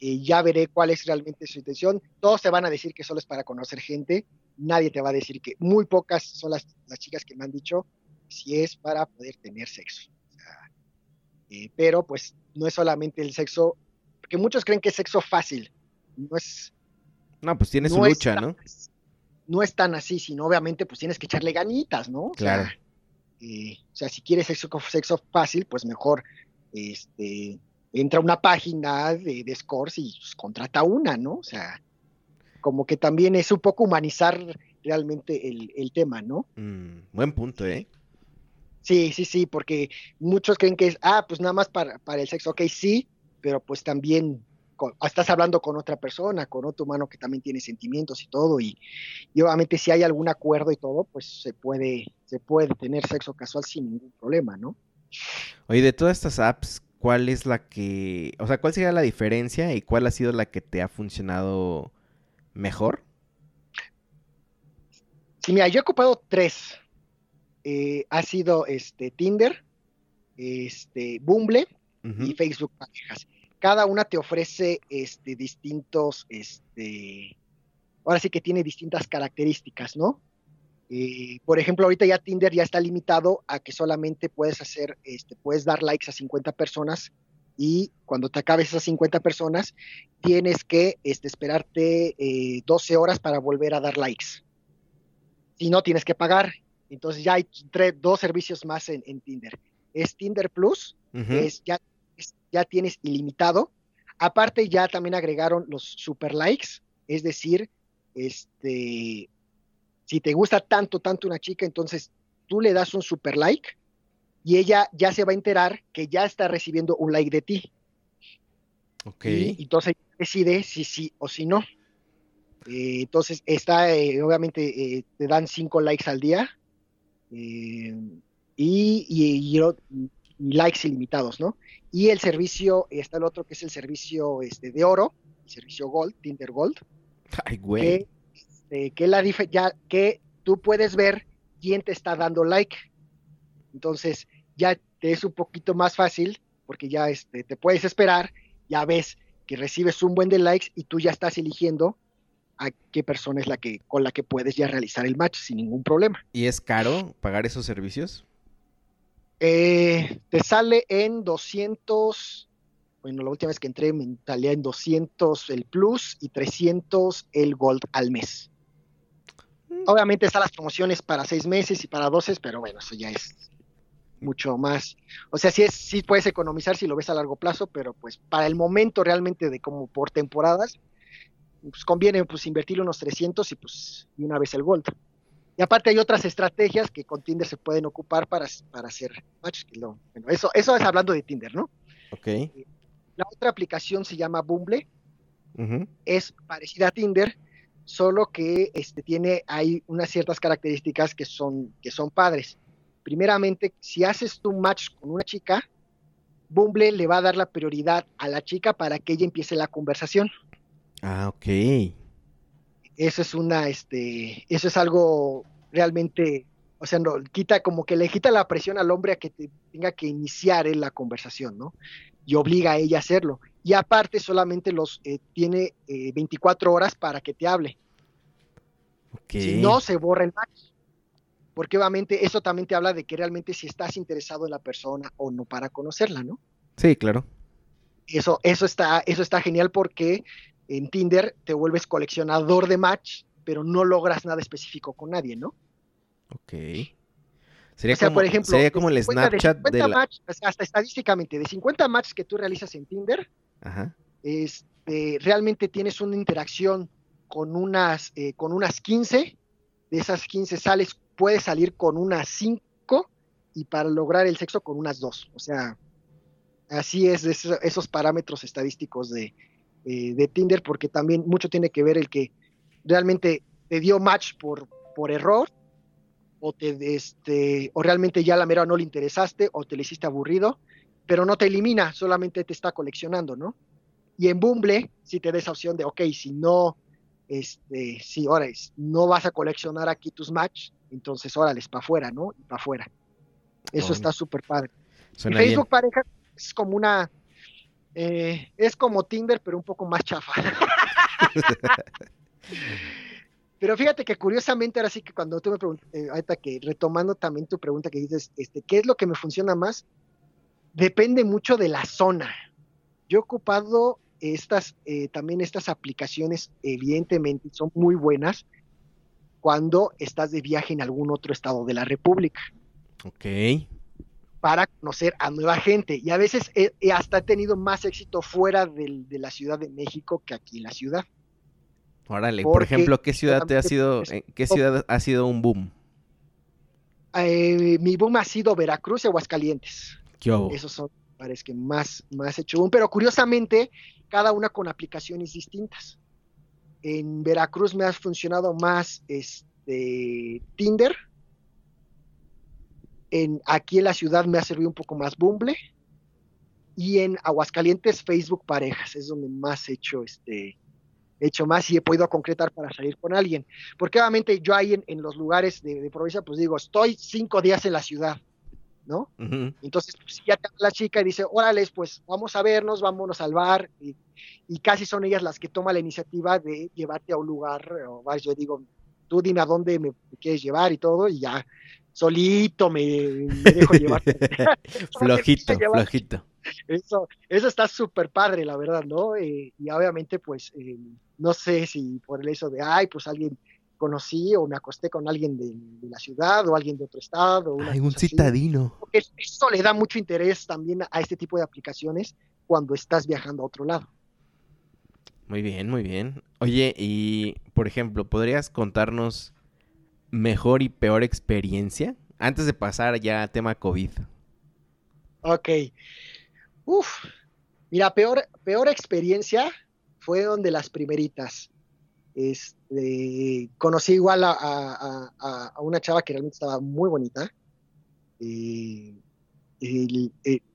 ya veré cuál es realmente su intención. Todos te van a decir que solo es para conocer gente. Nadie te va a decir que muy pocas son las, chicas que me han dicho si es para poder tener sexo. Eh, pero pues no es solamente el sexo, porque muchos creen que es sexo fácil. No es, no, pues tiene su lucha, ¿no? No es tan así, sino obviamente pues tienes que echarle ganitas, ¿no? Claro. Eh, o sea, si quieres sexo, sexo fácil, pues mejor este, entra a una página de, de scores y pues, contrata una, ¿no? O sea, como que también es un poco humanizar realmente el, tema, ¿no? Mm, buen punto, ¿eh? Sí, sí, sí, porque muchos creen que es, ah, pues nada más para, para el sexo, ok, sí, pero pues también estás hablando con otra persona, con otro humano que también tiene sentimientos y todo, y, obviamente si hay algún acuerdo y todo, pues se puede, se puede tener sexo casual sin ningún problema, ¿no? Oye, de todas estas apps, ¿cuál es la que, o sea, cuál sería la diferencia y cuál ha sido la que te ha funcionado mejor? Sí, mira, yo he ocupado tres. eh, ha sido este, Tinder, este, Bumble y Facebook Parejas. Cada una te ofrece este, distintos, este, ahora sí que tiene distintas características, ¿no? Eh, por ejemplo, ahorita ya Tinder ya está limitado a que solamente puedes hacer, este, puedes dar likes a 50 personas y cuando te acabes esas 50 personas, tienes que este, esperarte 12 eh, horas para volver a dar likes. Si no, tienes que pagar. Entonces ya hay dos servicios más en, Tinder. Es Tinder Plus, es, ya, ya tienes ilimitado. Aparte ya también agregaron los super likes, es decir, este, si te gusta tanto, tanto una chica, entonces tú le das un super like y ella ya se va a enterar que ya está recibiendo un like de ti. Ok. Y entonces decide si sí o si no. Eh, entonces está, eh, obviamente, eh, te dan cinco likes al día y, y, likes ilimitados, ¿no? Y el servicio, está el otro que es el servicio este, de oro, el servicio Gold, Tinder Gold. Ay, güey. Que, que, la ya que tú puedes ver quién te está dando like. Entonces, ya te es un poquito más fácil porque ya este, te puedes esperar, ya ves que recibes un buen de likes y tú ya estás eligiendo a qué persona es la que con la que puedes ya realizar el match sin ningún problema. ¿Y es caro pagar esos servicios? Eh, te sale en 200, bueno, la última vez que entré me salía en 200 el Plus y 300 el Gold al mes. Mm. Obviamente están las promociones para seis meses y para 12, pero bueno, eso ya es mucho más. O sea, sí, es, sí puedes economizar si lo ves a largo plazo, pero pues para el momento realmente de como por temporadas, pues conviene pues invertir unos 300 y pues y una vez el Gold. Y aparte hay otras estrategias que con Tinder se pueden ocupar para, para hacer matches. bueno, eso, eso es hablando de Tinder, ¿no? Ok. La otra aplicación se llama Bumble. Es parecida a Tinder, solo que este, tiene hay unas ciertas características que son, que son padres primeramente, si haces tu match con una chica, Bumble le va a dar la prioridad a la chica para que ella empiece la conversación. Ah, ok. Eso es una, este, eso es algo realmente, o sea, no, quita como que le quita la presión al hombre a que tenga que iniciar en la conversación, ¿no? Y obliga a ella a hacerlo. Y aparte solamente los eh, tiene 24 eh, horas para que te hable. Okay. Si no, se borra el match porque obviamente eso también te habla de que realmente si estás interesado en la persona o no para conocerla, ¿no? Sí, claro. Eso, eso, está, eso está genial porque en Tinder te vuelves coleccionador de match, pero no logras nada específico con nadie, ¿no? Ok. Sería, como, por ejemplo, sería como el Snapchat de, hasta estadísticamente, de 50 matches que tú realizas en Tinder, Este, realmente tienes una interacción con unas, eh, con unas 15, de esas 15 sales puede salir con unas 5 y para lograr el sexo con unas 2. O sea, así es esos, parámetros estadísticos de, eh, de, Tinder, porque también mucho tiene que ver el que realmente te dio match por, por error, o, te, este, o realmente ya la mera no le interesaste, o te le hiciste aburrido, pero no te elimina, solamente te está coleccionando, ¿no? Y en Bumble, si te da esa opción de, ok, si no, este, si ahora no vas a coleccionar aquí tus match, entonces, órale, para afuera, ¿no? Y para afuera. Eso está súper padre. Facebook pareja es como una, eh, es como Tinder, pero un poco más chafa. (laughs) pero fíjate que curiosamente ahora sí que cuando tú me preguntas, eh, ahorita que retomando también tu pregunta que dices, este, ¿qué es lo que me funciona más? Depende mucho de la zona. Yo he ocupado estas, eh, también estas aplicaciones, evidentemente, son muy buenas, cuando estás de viaje en algún otro estado de la República. Ok. Para conocer a nueva gente. Y a veces hasta he tenido más éxito fuera de la Ciudad de México que aquí en la ciudad. Órale, por ejemplo, ¿qué ciudad te ha sido, qué ciudad ha sido un boom? Eh, mi boom ha sido Veracruz y Aguascalientes. ¿Qué Esos son lugares que más, más he hecho boom, pero curiosamente, cada una con aplicaciones distintas. En Veracruz me ha funcionado más este, Tinder. En, aquí en la ciudad me ha servido un poco más Bumble. Y en Aguascalientes, Facebook Parejas, es donde más he hecho este, hecho más y he podido concretar para salir con alguien. Porque obviamente yo ahí en, los lugares de, provincia, pues digo, estoy cinco días en la ciudad, ¿no? Entonces, pues, ya la chica y dice, órale, pues vamos a vernos, vámonos al bar, y, casi son ellas las que toman la iniciativa de llevarte a un lugar, o vas, yo digo, tú dime a dónde me, quieres llevar y todo, y ya solito me, dejo llevar. (laughs) (laughs) flojito, flojito. Eso, eso está súper padre, la verdad, ¿no? Eh, y obviamente, pues, eh, no sé si por el eso de, ay, pues alguien conocí o me acosté con alguien de, la ciudad o alguien de otro estado. O un citadino. Eso le da mucho interés también a este tipo de aplicaciones cuando estás viajando a otro lado. Muy bien, muy bien. Oye, y por ejemplo, ¿podrías contarnos mejor y peor experiencia antes de pasar ya a tema COVID? Ok. Uf, mira, peor, peor experiencia fue donde las primeritas. Este, conocí igual a, una chava que realmente estaba muy bonita. y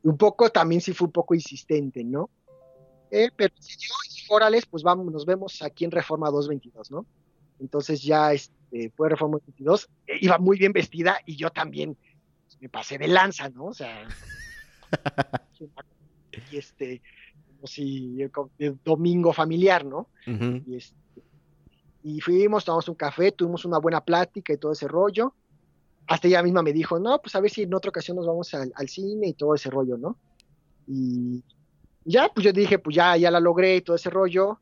un poco también sí fue un poco insistente, ¿no? Eh, pero si yo y Orales, pues vamos, nos vemos aquí en Reforma 222, ¿no? Entonces ya este, fue Reforma 222, eh, iba muy bien vestida y yo también pues, me pasé de lanza, ¿no? O sea, (laughs) y este, como si el, domingo familiar, ¿no? y, este, y fuimos, tomamos un café, tuvimos una buena plática y todo ese rollo. Hasta ella misma me dijo, no, pues a ver si en otra ocasión nos vamos al, cine y todo ese rollo, ¿no? Y ya, pues yo dije, pues ya, ya la logré y todo ese rollo.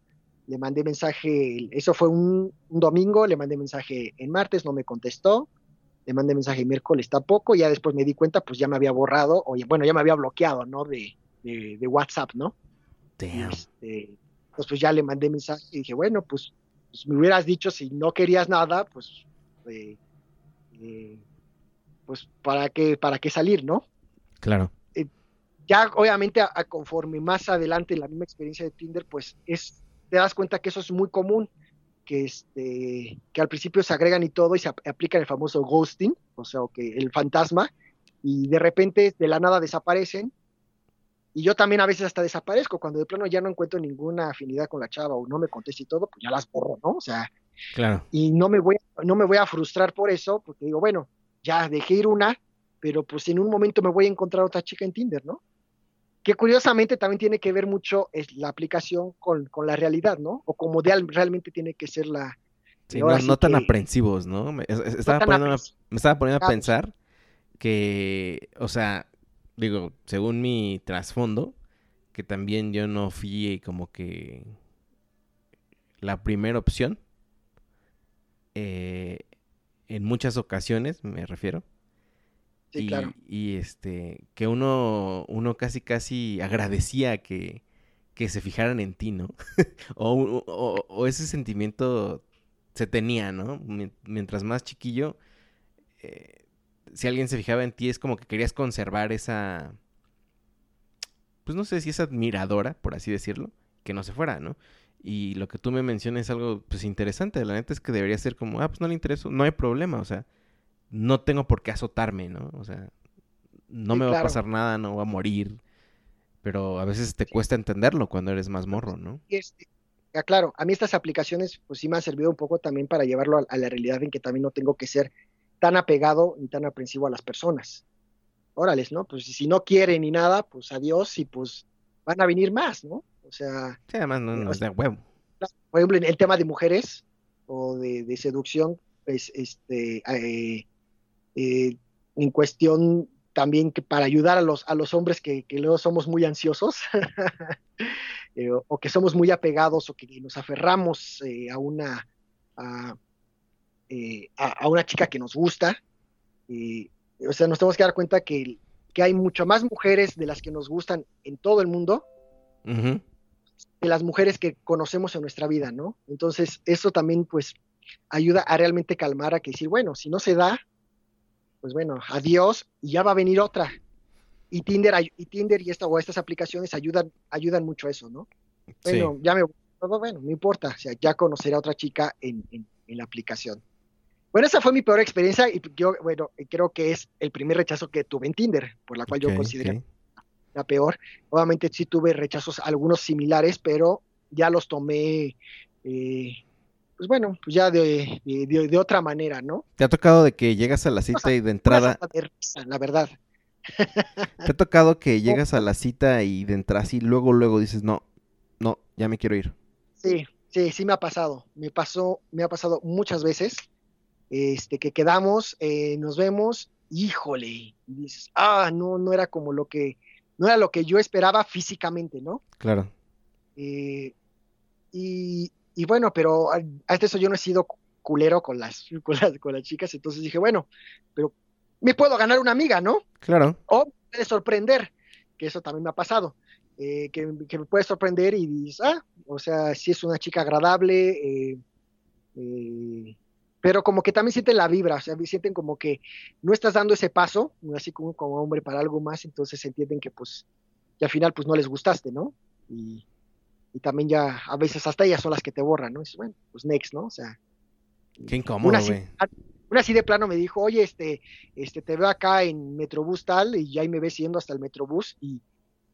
Le mandé mensaje, eso fue un, un domingo, le mandé mensaje en martes, no me contestó le mandé mensaje miércoles tampoco, ya después me di cuenta, pues ya me había borrado, o bueno, ya me había bloqueado, ¿no? De, de, WhatsApp, ¿no? Este, pues, pues, ya le mandé mensaje y dije, bueno, pues, pues me hubieras dicho si no querías nada, pues, eh, eh, pues para qué, para qué salir, ¿no? Claro. Eh, ya obviamente a, conforme más adelante la misma experiencia de Tinder, pues es, te das cuenta que eso es muy común, que este, que al principio se agregan y todo y se aplica el famoso ghosting, o sea, que el fantasma, y de repente de la nada desaparecen y yo también a veces hasta desaparezco, cuando de plano ya no encuentro ninguna afinidad con la chava o no me contesta y todo, pues ya las borro, ¿no? O sea, claro. y no me voy, no me voy a frustrar por eso, porque digo, bueno, ya dejé ir una, pero pues en un momento me voy a encontrar otra chica en Tinder, ¿no? Que curiosamente también tiene que ver mucho es la aplicación con, la realidad, ¿no? O como de, realmente tiene que ser la... Sí, no, tan aprensivos, ¿no? Me estaba, poniendo, me estaba poniendo a pensar que, o sea, digo, según mi trasfondo, que también yo no fui como que la primera opción. Eh, en muchas ocasiones, me refiero. Y, este, que uno, uno casi casi agradecía que, que se fijaran en ti, ¿no? (laughs) o, o, ese sentimiento se tenía, ¿no? Mientras más chiquillo, eh, si alguien se fijaba en ti es como que querías conservar esa, pues no sé si es admiradora, por así decirlo, que no se fuera, ¿no? Y lo que tú me mencionas es algo pues interesante, la neta es que debería ser como, ah, pues no le intereso, no hay problema, o sea, no tengo por qué azotarme, ¿no? O sea, no me va a pasar nada, no voy a morir, pero a veces te cuesta entenderlo cuando eres más morro, ¿no? Este, claro, a mí estas aplicaciones pues sí me han servido un poco también para llevarlo a la realidad en que también no tengo que ser tan apegado ni tan aprensivo a las personas. Órales, ¿no? Pues si no quieren ni nada, pues adiós y pues van a venir más, ¿no? O sea... Sí, además no, es de huevo. Por ejemplo, en el tema de mujeres o de, seducción, pues este, eh, eh, en cuestión también que para ayudar a los, a los hombres que, que luego somos muy ansiosos (laughs) eh, o, que somos muy apegados o que nos aferramos a una... Eh, a, una chica que nos gusta. o sea, nos tenemos que dar cuenta que, hay mucho más mujeres de las que nos gustan en todo el mundo que las mujeres que conocemos en nuestra vida, ¿no? Entonces, eso también, pues, ayuda a realmente calmar, a que decir, bueno, si no se da, pues bueno, adiós, y ya va a venir otra. Y Tinder, y Tinder y esta, o estas aplicaciones ayudan, ayudan mucho a eso, ¿no? Bueno, ya me todo bueno, no importa, o sea, ya conoceré a otra chica en la aplicación. Bueno, esa fue mi peor experiencia y yo, bueno, creo que es el primer rechazo que tuve en Tinder, por la cual yo considero la peor. Obviamente sí tuve rechazos algunos similares, pero ya los tomé eh, pues bueno, pues ya de, de, otra manera, ¿no? ¿Te ha tocado de que llegas a la cita y de entrada... la verdad. ¿Te ha tocado que (laughs) llegas a la cita y de entrada y luego, luego dices, no, no, ya me quiero ir? Sí, sí, sí me ha pasado. Me pasó, me ha pasado muchas veces. Este, que quedamos, eh, nos vemos, híjole, y dices, ah, no, no era como lo que, no era lo que yo esperaba físicamente, ¿no? Claro. Eh, y, y bueno, pero hasta eso yo no he sido culero (laughs) con las, con las, chicas, entonces dije, bueno, pero me puedo ganar una amiga, ¿no? Claro. O me puede sorprender, que eso también me ha pasado, eh, que, me puede sorprender y dices, ah, o sea, si es una chica agradable, eh, eh, pero como que también sienten la vibra, o sea, sienten como que no estás dando ese paso, así como, como hombre para algo más, entonces entienden que pues, y al final pues no les gustaste, ¿no? Y, y también ya a veces hasta ellas son las que te borran, ¿no? Y bueno, pues next, ¿no? O sea. Qué incómodo, güey. Una, así de plano me dijo, oye, este, este, te veo acá en Metrobús tal, y ya ahí me ves yendo hasta el Metrobús y,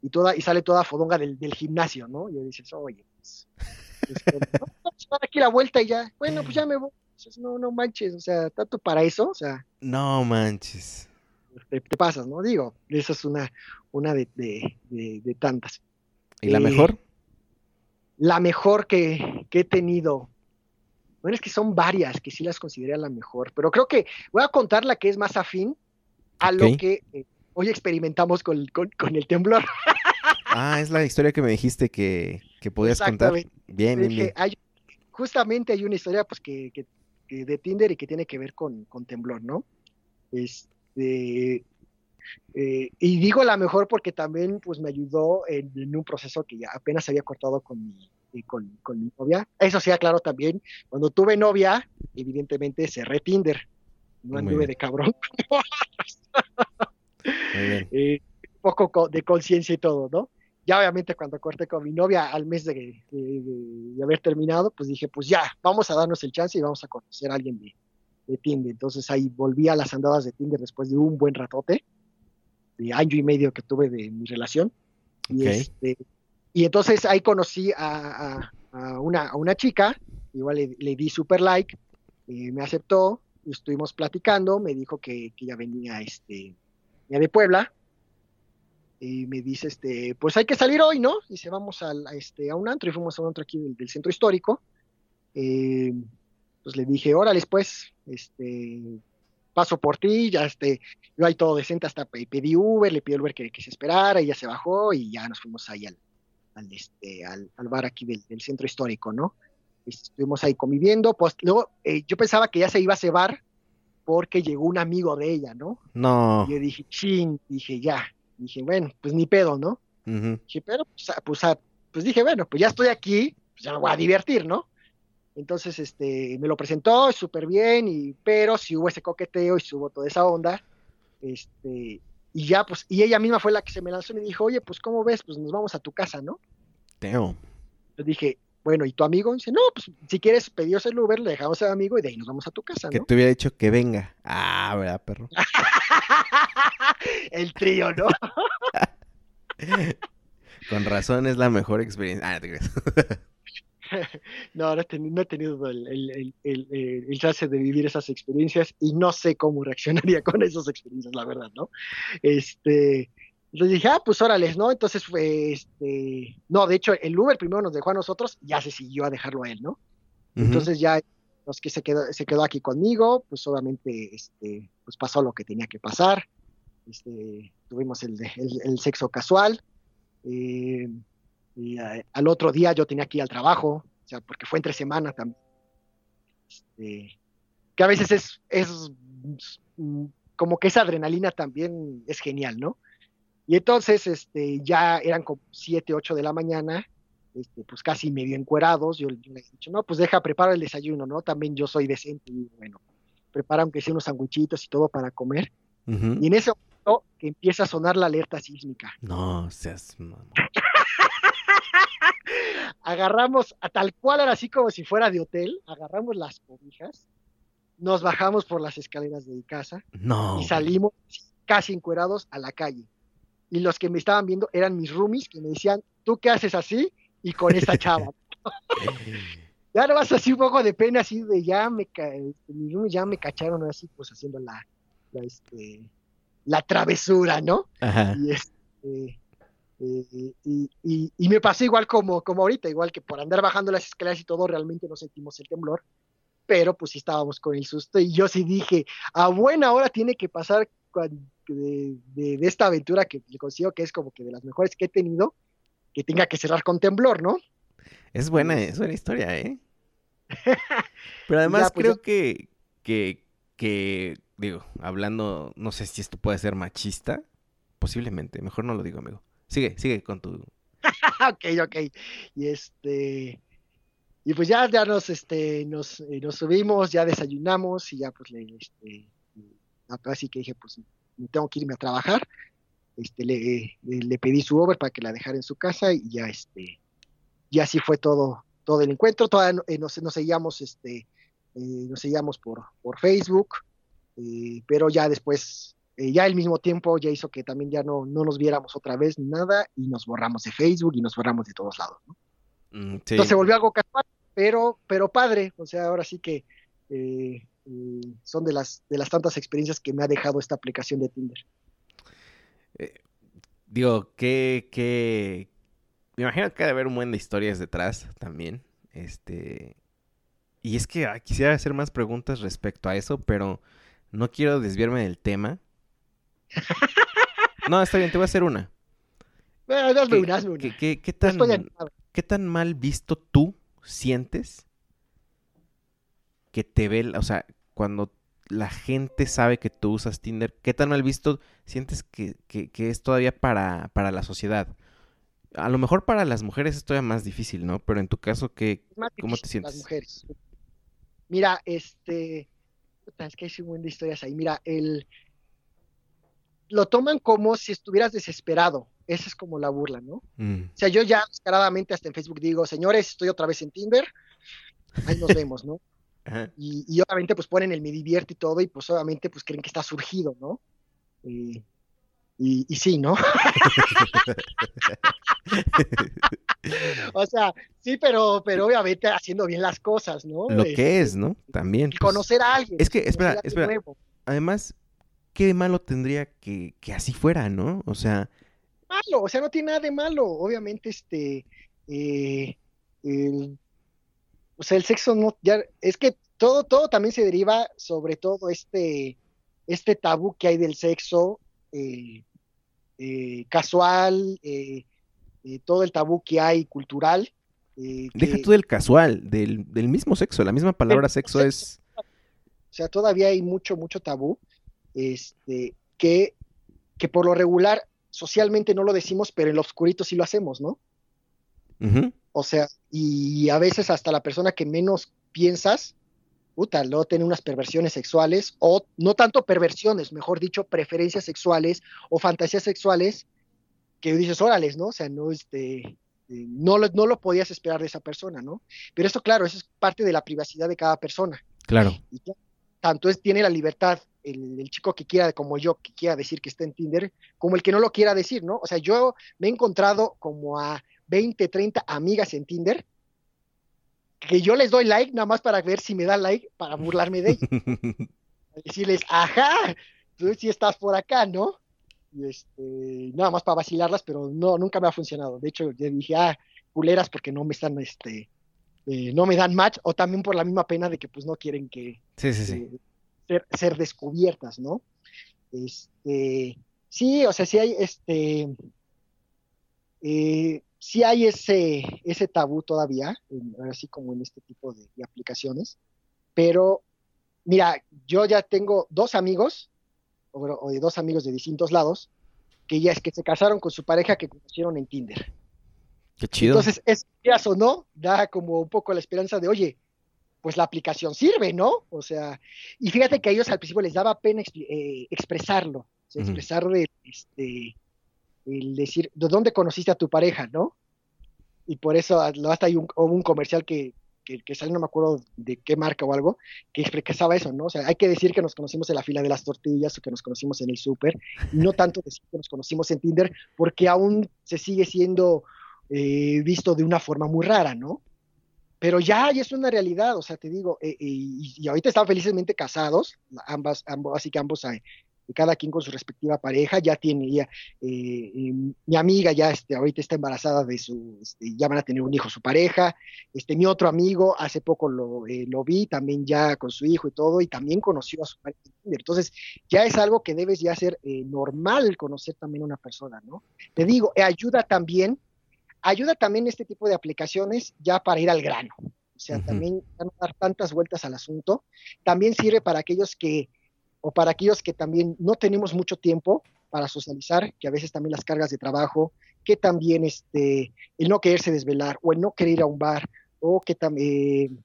y toda, y sale toda fodonga del, del gimnasio, ¿no? Y yo dices, oye, pues, este, no, aquí la vuelta y ya, bueno, pues ya me voy. no, no manches, o sea, tanto para eso, o sea. No manches. Te, pasas, ¿no? Digo, esa es una, una de, de, de, tantas. ¿Y la mejor? La mejor que, he tenido. Bueno, es que son varias que sí las consideré la mejor, pero creo que voy a contar la que es más afín a lo que eh, hoy experimentamos con, el temblor. (laughs) Ah, es la historia que me dijiste que, que podías contar. Bien, bien, bien. justamente hay una historia pues que, de Tinder y que tiene que ver con, con temblor, ¿no? Este, eh, y digo la mejor porque también pues me ayudó en, un proceso que ya apenas había cortado con mi, eh, con, mi novia. Eso sí, claro también, cuando tuve novia, evidentemente cerré Tinder. No anduve de cabrón. (laughs) eh, un poco de conciencia y todo, ¿no? Ya obviamente cuando corté con mi novia al mes de, de, haber terminado, pues dije, pues ya, vamos a darnos el chance y vamos a conocer a alguien de, de Tinder. Entonces ahí volví a las andadas de Tinder después de un buen ratote de año y medio que tuve de mi relación. Y, este, y entonces ahí conocí a, una, a una, chica, igual le, di super like, eh, me aceptó, y estuvimos platicando, me dijo que, que ya venía, este, ya de Puebla, y me dice, este, pues hay que salir hoy, ¿no? Y se vamos a, este, a un antro, y fuimos a un antro aquí del, centro histórico. Eh, pues le dije, órale, pues, este, paso por ti, ya este, yo ahí todo decente, hasta pedí Uber, le pidió Uber que, se esperara, ya se bajó y ya nos fuimos ahí al, al, este, al, bar aquí del, centro histórico, ¿no? Estuvimos ahí conviviendo, pues luego eh, yo pensaba que ya se iba a cebar porque llegó un amigo de ella, ¿no? No. Y yo dije, chin, dije, ya, dije, bueno, pues ni pedo, ¿no? Dije, pero, pues, pues, pues dije, bueno, pues ya estoy aquí, pues ya me voy a divertir, ¿no? Entonces, este, me lo presentó súper bien, y, pero si hubo ese coqueteo y si hubo toda esa onda, este, y ya, pues, y ella misma fue la que se me lanzó y me dijo, oye, pues, ¿cómo ves? Pues nos vamos a tu casa, ¿no? Teo. Yo dije, bueno, ¿y tu amigo? dice, no, pues, si quieres, pedió el Uber, le dejamos al amigo y de ahí nos vamos a tu casa, ¿no? Que te hubiera dicho que venga. Ah, ¿verdad, perro? (laughs) el trío, ¿no? (laughs) Con razón es la mejor experiencia. Ah, te crees. (laughs) (laughs) no, no he, tenido, el, el, chance de vivir esas experiencias y no sé cómo reaccionaría (laughs) con esas experiencias, la verdad, ¿no? Este, entonces dije, ah, pues órale, ¿no? Entonces fue, este, no, de hecho, el Uber primero nos dejó a nosotros, ya se siguió a dejarlo a él, ¿no? Entonces ya, los que se quedó, se quedó aquí conmigo, pues obviamente, este, pues pasó lo que tenía que pasar, este, tuvimos el, el sexo casual, eh, y eh, al otro día yo tenía que ir al trabajo, o sea, porque fue entre semana también. Este, que a veces es, es como que esa adrenalina también es genial, ¿no? Y entonces este, ya eran como 7, 8 de la mañana, este, pues casi medio encuerados. Yo, le he dicho, no, pues deja, preparo el desayuno, ¿no? También yo soy decente y bueno, prepara aunque sea unos sandwichitos y todo para comer. Y en ese momento que empieza a sonar la alerta sísmica. No, seas (laughs) agarramos a tal cual era así como si fuera de hotel, agarramos las cobijas, nos bajamos por las escaleras de mi casa no, y salimos casi encuerados a la calle. Y los que me estaban viendo eran mis roomies que me decían, ¿tú qué haces así? Y con esta (laughs) chava. ya no vas así un poco de pena, así de ya me, este, ya me cacharon así, pues haciendo la, la, este, la travesura, ¿no? Ajá. Y, este, eh, y, y, me pasó igual como, como ahorita, igual que por andar bajando las escaleras y todo, realmente no sentimos el temblor, pero pues sí estábamos con el susto y yo sí dije, a buena hora tiene que pasar de, de, esta aventura que le consigo que es como que de las mejores que he tenido, que tenga que cerrar con temblor, ¿no? Es buena, es buena historia, ¿eh? (laughs) Pero además pues, creo que, que, que, digo, hablando, no sé si esto puede ser machista, posiblemente, mejor no lo digo, amigo. Sigue, sigue con tu... (laughs) ok, ok. Y este... Y pues ya, ya nos, este, nos, eh, nos subimos, ya desayunamos y ya pues le, este, así que dije, pues tengo que irme a trabajar. Este, le, le, pedí su Uber para que la dejara en su casa y ya, este, y así fue todo, todo el encuentro. Todavía eh, nos, nos, seguíamos, este, eh, nos seguíamos por, por Facebook, pero ya después eh, ya al mismo tiempo ya hizo que también ya no, no nos viéramos otra vez ni nada y nos borramos de Facebook y nos borramos de todos lados. ¿no? Mm, Entonces se volvió algo casual, pero, pero padre, o sea, ahora sí que eh, eh, son de las, de las tantas experiencias que me ha dejado esta aplicación de Tinder. digo, que, que, me imagino que debe haber un buen de historias detrás también, este... Y es que ah, quisiera hacer más preguntas respecto a eso, pero no quiero desviarme del tema. (laughs) No, está bien, te voy a hacer una. ¿Qué, qué, tan, ¿Qué tan mal visto tú sientes que te ve, o sea, cuando la gente sabe que tú usas Tinder, ¿qué tan mal visto sientes que, es todavía para, para, la sociedad? A lo mejor para las mujeres es todavía más difícil, ¿no? Pero en tu caso, ¿qué, ¿cómo te sientes? Las mujeres. Mira, este... Es que hay un buen de historias ahí. Mira, el, lo toman como si estuvieras desesperado. Esa es como la burla, ¿no? Mm. O sea, yo ya descaradamente hasta en Facebook digo, señores, estoy otra vez en Tinder, ahí nos (laughs) vemos, ¿no? Y, obviamente pues ponen el me divierte y todo y pues obviamente pues creen que está surgido, ¿no? Y, y, sí, ¿no? (laughs) o sea, sí, pero, pero obviamente haciendo bien las cosas, ¿no? Lo que este, es, ¿no? También. Pues conocer a alguien. Es que, espera, espera. Además, qué malo tendría que, que así fuera, ¿no? O sea... Malo, o sea, no tiene nada de malo. Obviamente, este... Eh, o sea, el sexo no... Ya, es que todo, todo también se deriva sobre todo este, este tabú que hay del sexo eh, eh, casual, todo el tabú que hay cultural. Deja tú del casual, del, del, mismo sexo, la misma palabra sexo es... O sea, todavía hay mucho, mucho tabú este, que, que por lo regular socialmente no lo decimos, pero en lo oscurito sí lo hacemos, ¿no? O sea, y a veces hasta la persona que menos piensas, puta, luego tiene unas perversiones sexuales, o no tanto perversiones, mejor dicho, preferencias sexuales o fantasías sexuales, que dices, órales, ¿no? O sea, no, este, no, lo, no lo podías esperar de esa persona, ¿no? Pero esto, claro, eso es parte de la privacidad de cada persona. Claro. Tanto es, tiene la libertad el, chico que quiera, como yo, que quiera decir que está en Tinder, como el que no lo quiera decir, ¿no? O sea, yo me he encontrado como a 20, 30 amigas en Tinder que yo les doy like nada más para ver si me da like para burlarme de ellas. (laughs) Decirles, ajá, tú sí estás por acá, ¿no? Y este, nada más para vacilarlas, pero no, nunca me ha funcionado. De hecho, yo dije, ah, culeras porque no me están, este, eh, no me dan match, o también por la misma pena de que pues no quieren que, sí, sí, sí ser, descubiertas, ¿no? Este, sí, o sea, sí hay este, eh, sí hay ese, ese tabú todavía, así como en este tipo de, aplicaciones, pero mira, yo ya tengo dos amigos, o, de dos amigos de distintos lados, que ya es que se casaron con su pareja que conocieron en Tinder. Qué chido. Entonces, es o no, da como un poco la esperanza de, oye, pues la aplicación sirve, ¿no? O sea, y fíjate que a ellos al principio les daba pena eh, expresarlo, expresar este, el decir, ¿de dónde conociste a tu pareja, no? Y por eso hasta hay un, un comercial que, que, sale, no me acuerdo de qué marca o algo, que expresaba eso, ¿no? O sea, hay que decir que nos conocimos en la fila de las tortillas o que nos conocimos en el súper, no tanto decir que nos conocimos en Tinder, porque aún se sigue siendo eh, visto de una forma muy rara, ¿no? pero ya, ya es una realidad, o sea, te digo, eh, y, ahorita están felizmente casados, ambas, ambos, así que ambos cada quien con su respectiva pareja, ya tiene, ya, eh, mi amiga ya este, ahorita está embarazada de su, este, ya van a tener un hijo su pareja, este, mi otro amigo hace poco lo, eh, lo vi, también ya con su hijo y todo, y también conoció a su pareja. Entonces, ya es algo que debes ya ser eh, normal conocer también a una persona, ¿no? Te digo, ayuda también, ayuda también este tipo de aplicaciones ya para ir al grano. O sea, también no dar tantas vueltas al asunto. También sirve para aquellos que o para aquellos que también no tenemos mucho tiempo para socializar, que a veces también las cargas de trabajo, que también este, el no quererse desvelar o el no querer ir a un bar o que también eh,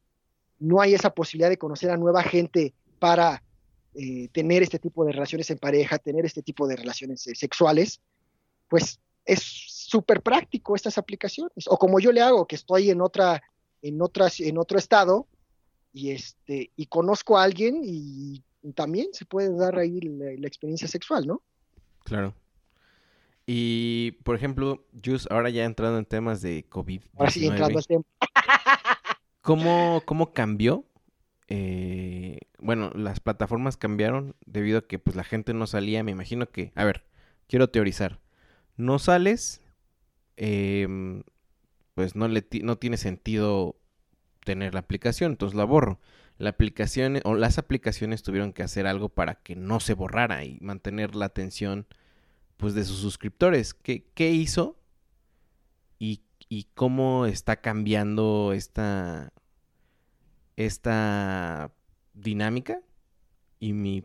no hay esa posibilidad de conocer a nueva gente para eh, tener este tipo de relaciones en pareja, tener este tipo de relaciones eh, sexuales, pues es súper práctico estas aplicaciones. O como yo le hago, que estoy en otra, en otras, en otro estado y este, y conozco a alguien y también se puede dar ahí la, experiencia sexual, ¿no? Claro. Y, por ejemplo, Jus, ahora ya entrando en temas de COVID. Ahora sí, entrando al tema. ¿Cómo, cómo cambió? Eh, bueno, las plataformas cambiaron debido a que pues la gente no salía. Me imagino que, a ver, quiero teorizar. No sales, em, pues no, le no tiene sentido tener la aplicación, entonces la borro la aplicación o las aplicaciones tuvieron que hacer algo para que no se borrara y mantener la atención pues de sus suscriptores. ¿Qué, qué hizo? Y, y, cómo está cambiando esta esta dinámica y mi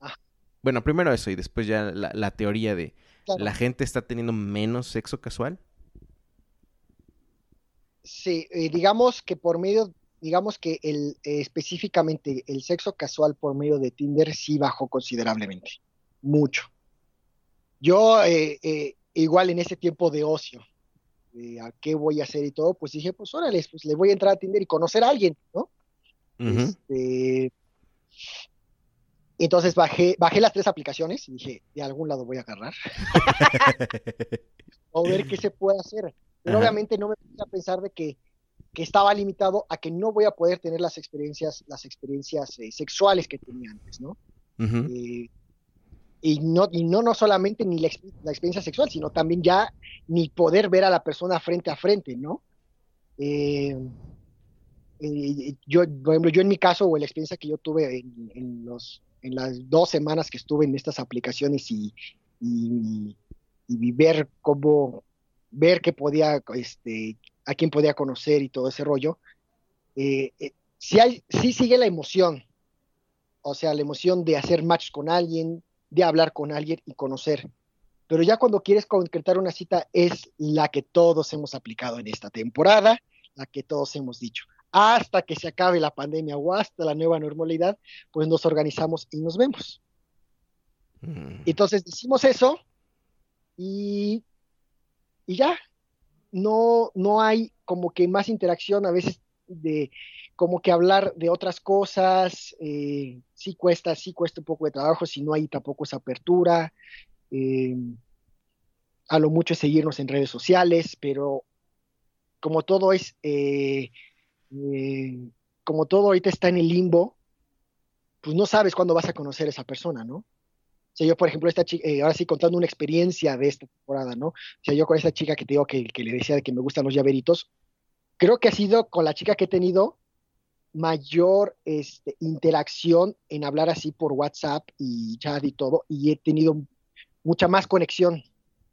ah. bueno primero eso y después ya la, teoría de la gente está teniendo menos sexo casual sí eh, digamos que por medio digamos que el, eh, específicamente el sexo casual por medio de Tinder sí bajó considerablemente, mucho. Yo, eh, igual en ese tiempo de ocio, a qué voy a hacer y todo, pues dije, pues órale, pues le voy a entrar a Tinder y conocer a alguien, ¿no? este, entonces bajé, bajé las tres aplicaciones y dije, de algún lado voy a agarrar. (laughs) o ver qué se puede hacer. Pero obviamente no me puse a pensar de que que estaba limitado a que no voy a poder tener las experiencias, las experiencias eh, sexuales que tenía antes, ¿no? Eh, y no, y no, no solamente ni la, experiencia sexual, sino también ya ni poder ver a la persona frente a frente, ¿no? Eh, yo, por ejemplo, yo en mi caso, o la experiencia que yo tuve en, los, en las dos semanas que estuve en estas aplicaciones y, y, ver cómo, ver que podía este, a quién podía conocer y todo ese rollo, eh, eh, hay, sí sigue la emoción, o sea, la emoción de hacer match con alguien, de hablar con alguien y conocer. Pero ya cuando quieres concretar una cita es la que todos hemos aplicado en esta temporada, la que todos hemos dicho. Hasta que se acabe la pandemia o hasta la nueva normalidad, pues nos organizamos y nos vemos. Mm. Entonces decimos eso y, y ya, no, no hay como que más interacción a veces de como que hablar de otras cosas, eh, sí cuesta, sí cuesta un poco de trabajo, si no hay tampoco esa apertura, eh, a lo mucho es seguirnos en redes sociales, pero como todo es, eh, como todo ahorita está en el limbo, pues no sabes cuándo vas a conocer a esa persona, ¿no? O sea, yo, por ejemplo, esta chica, eh, ahora sí contando una experiencia de esta temporada, ¿no? O sea, yo con esta chica que te digo que, le decía de que me gustan los llaveritos, creo que ha sido con la chica que he tenido mayor este, interacción en hablar así por WhatsApp y chat y todo, y he tenido mucha más conexión,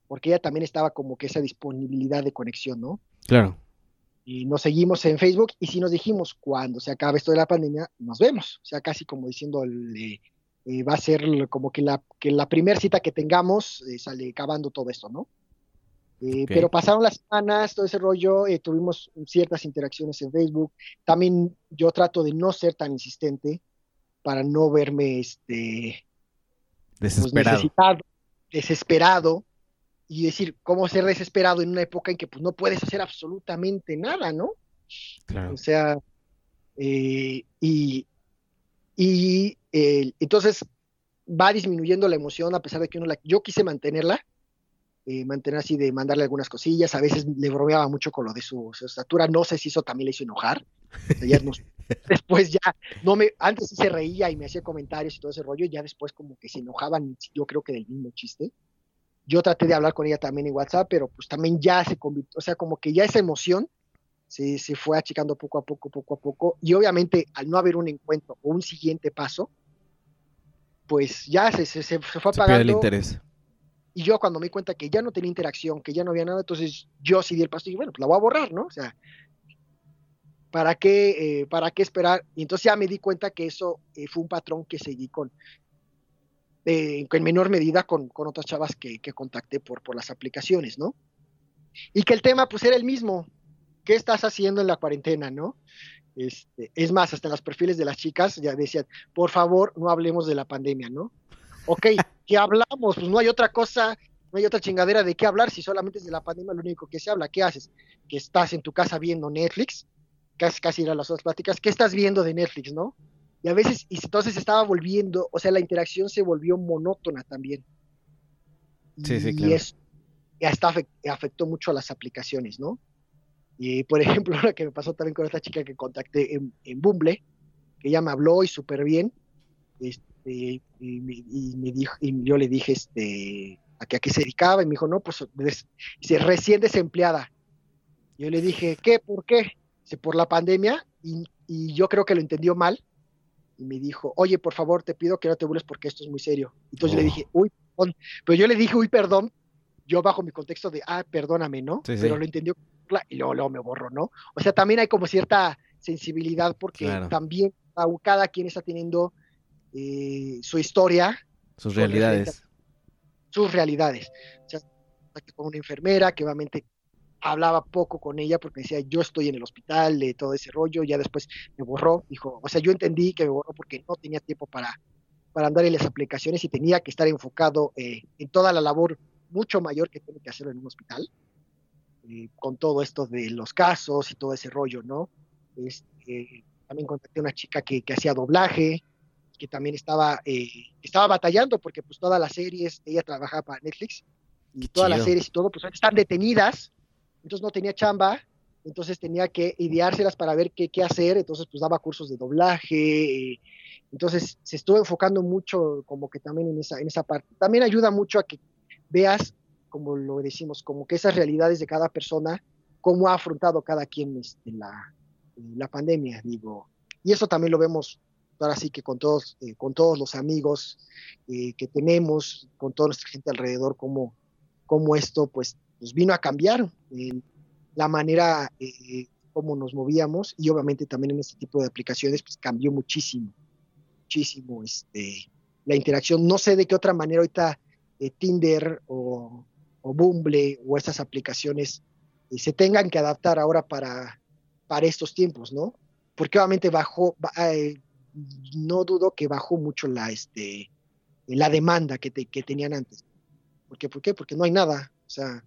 porque ella también estaba como que esa disponibilidad de conexión, ¿no? Claro. Y nos seguimos en Facebook y si nos dijimos, cuando se acabe esto de la pandemia, nos vemos. O sea, casi como diciendo, eh, va a ser como que la, que la primera cita que tengamos eh, sale acabando todo esto, ¿no? Eh, pero pasaron las semanas, todo ese rollo, tuvimos ciertas interacciones en Facebook. También yo trato de no ser tan insistente para no verme este pues, desesperado. Y decir cómo ser desesperado en una época en que pues no puedes hacer absolutamente nada, ¿no? Claro. O sea, y, y entonces va disminuyendo la emoción a pesar de que uno la, yo quise mantenerla, eh, mantener así de mandarle algunas cosillas, a veces le bromeaba mucho con lo de su, estatura, no sé si eso también le hizo enojar, (laughs) después ya, no me, antes sí se reía y me hacía comentarios y todo ese rollo, ya después como que se enojaban, yo creo que del mismo chiste. Yo traté de hablar con ella también en WhatsApp, pero pues también ya se convirtió, o sea, como que ya esa emoción se, se fue achicando poco a poco, poco a poco, y obviamente al no haber un encuentro o un siguiente paso, pues ya se, se, se fue apagando. el interés y yo cuando me di cuenta que ya no tenía interacción, que ya no había nada, entonces yo sí di el paso y dije, bueno, pues la voy a borrar, ¿no? O sea, ¿para qué, eh, ¿para qué esperar? Y entonces ya me di cuenta que eso eh, fue un patrón que seguí con, eh, en menor medida con, con otras chavas que, que, contacté por, por las aplicaciones, ¿no? Y que el tema pues era el mismo. ¿Qué estás haciendo en la cuarentena, no? Este, es más, hasta en los perfiles de las chicas ya decían, por favor, no hablemos de la pandemia, ¿no? Ok, (laughs) ¿qué hablamos? Pues no hay otra cosa, no hay otra chingadera de qué hablar si solamente es de la pandemia lo único que se habla. ¿Qué haces? Que estás en tu casa viendo Netflix, casi, casi eran las otras pláticas, ¿qué estás viendo de Netflix, no? Y a veces, y entonces estaba volviendo, o sea, la interacción se volvió monótona también. Sí, sí, claro. Y eso hasta afectó mucho a las aplicaciones, ¿no? Y por (laughs) ejemplo, lo que me pasó también con esta chica que contacté en, en Bumble, que ella me habló y súper bien, este, y, me dijo, y yo le dije este, a, qué, a qué se dedicaba y me dijo, no, pues dice, recién desempleada. Yo le dije, ¿qué? ¿Por qué? Dice, por la pandemia y, y, yo creo que lo entendió mal y me dijo, oye, por favor, te pido que no te burles porque esto es muy serio. Entonces le oh. dije, uy, perdón. Pero yo le dije, uy, perdón, yo bajo mi contexto de, ah, perdóname, ¿no? Pero lo entendió y luego, luego, me borró, ¿no? O sea, también hay como cierta sensibilidad porque también cada quien está teniendo eh, su historia. Sus realidades. Sus realidades. O sea, con una enfermera que obviamente hablaba poco con ella porque decía yo estoy en el hospital de todo ese rollo, ya después me borró, dijo, o sea, yo entendí que me borró porque no tenía tiempo para, para andar en las aplicaciones y tenía que estar enfocado eh, en toda la labor mucho mayor que tiene que hacerlo en un hospital, eh, con todo esto de los casos y todo ese rollo, ¿no? Este, también contacté a una chica que, que hacía doblaje, que también estaba, eh, estaba batallando porque pues todas las series, ella trabajaba para Netflix y todas las series y todo pues están detenidas, entonces no tenía chamba, entonces tenía que ideárselas para ver qué, qué hacer, entonces pues daba cursos de doblaje, entonces se estuvo enfocando mucho como que también en esa, en esa parte. También ayuda mucho a que veas, como lo decimos, como que esas realidades de cada persona, cómo ha afrontado cada quien este, la, la pandemia, digo. Y eso también lo vemos ahora sí que con todos, eh, con todos los amigos eh, que tenemos, con toda nuestra gente alrededor, cómo, cómo esto pues, pues vino a cambiar la manera eh, como nos movíamos y obviamente también en este tipo de aplicaciones pues cambió muchísimo, muchísimo este, la interacción. No sé de qué otra manera ahorita Tinder o, o, Bumble o estas aplicaciones se tengan que adaptar ahora para, para estos tiempos, ¿no? Porque obviamente bajó, no dudo que bajó mucho la, este, la demanda que, que tenían antes. ¿Por qué? ¿Por qué? Porque no hay nada. O sea,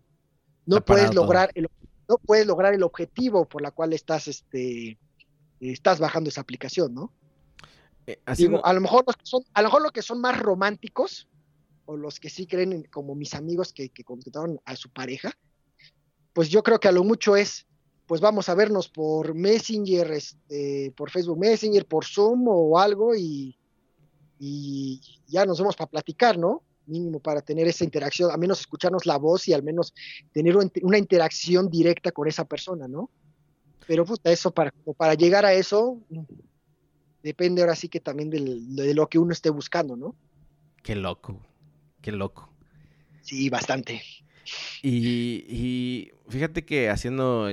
no puedes lograr el, no puedes lograr el objetivo por la cual estás, este, estás bajando esa aplicación, ¿no? Eh, a lo mejor los que son, a lo mejor los que son más románticos, o los que sí creen como mis amigos que, que contrataron a su pareja, pues yo creo que a lo mucho es pues vamos a vernos por Messenger, este, por Facebook Messenger, por Zoom o algo y, y ya nos vemos para platicar, ¿no? Mínimo para tener esa interacción, al menos escucharnos la voz y al menos tener una interacción directa con esa persona, ¿no? Pero puta, eso para, para llegar a eso depende ahora sí que también de lo que uno esté buscando, ¿no? Qué loco, qué loco. Sí, bastante. Y, fíjate que haciendo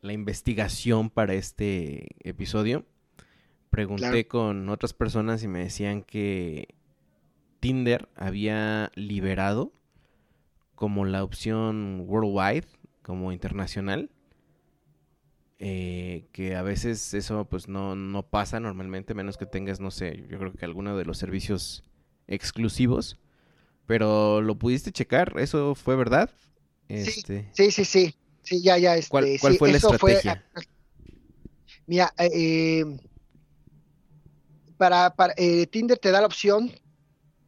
la investigación para este episodio, pregunté con otras personas y me decían que Tinder había liberado como la opción worldwide, como internacional. Eh, que a veces eso pues no, no pasa normalmente, menos que tengas, no sé, yo creo que alguno de los servicios exclusivos. Pero lo pudiste checar, ¿eso fue verdad? Este... Sí, sí, sí, sí, ya, ya. Este, ¿Cuál, fue la estrategia? mira, eh, para, para eh, Tinder te da la opción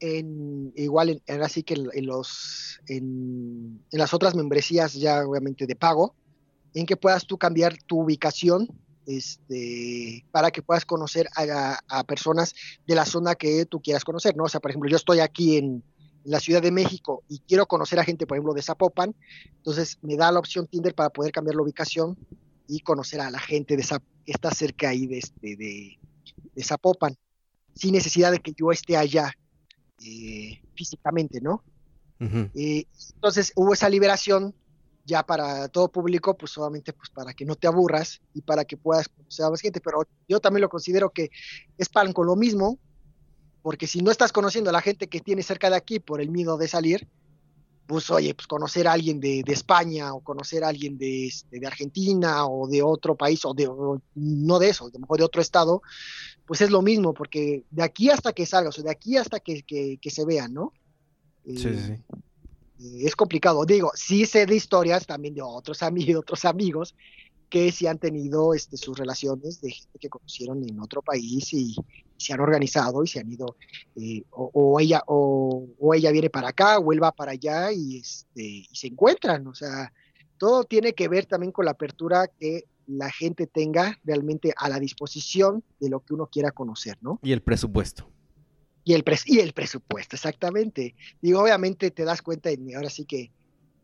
en igual en, así que en, los en, las otras membresías ya obviamente de pago, en que puedas tú cambiar tu ubicación este, para que puedas conocer a, personas de la zona que tú quieras conocer, ¿no? O sea, por ejemplo, yo estoy aquí en, la Ciudad de México y quiero conocer a gente, por ejemplo, de Zapopan, entonces me da la opción Tinder para poder cambiar la ubicación y conocer a la gente de que está cerca ahí de, este, de, Zapopan, sin necesidad de que yo esté allá eh, físicamente, ¿no? Eh, entonces hubo esa liberación ya para todo público, pues solamente pues para que no te aburras y para que puedas conocer a más gente, pero yo también lo considero que es pan con lo mismo, porque si no estás conociendo a la gente que tiene cerca de aquí por el miedo de salir, pues oye, pues conocer a alguien de, España o conocer a alguien de, este, de, Argentina o de otro país o de no de eso, de mejor de otro estado, pues es lo mismo, porque de aquí hasta que salgas o de aquí hasta que, que, se vean, ¿no? sí, sí. Eh, es complicado. Digo, sí sé de historias también de otros (laughs) amigos, otros amigos que sí han tenido este, sus relaciones de gente que conocieron en otro país y, se han organizado y se han ido, eh, o, ella, o, ella viene para acá, o él va para allá y, este, y se encuentran. O sea, todo tiene que ver también con la apertura que la gente tenga realmente a la disposición de lo que uno quiera conocer, ¿no? Y el presupuesto. Y el, y el presupuesto, exactamente. Digo, obviamente te das cuenta, y ahora sí que,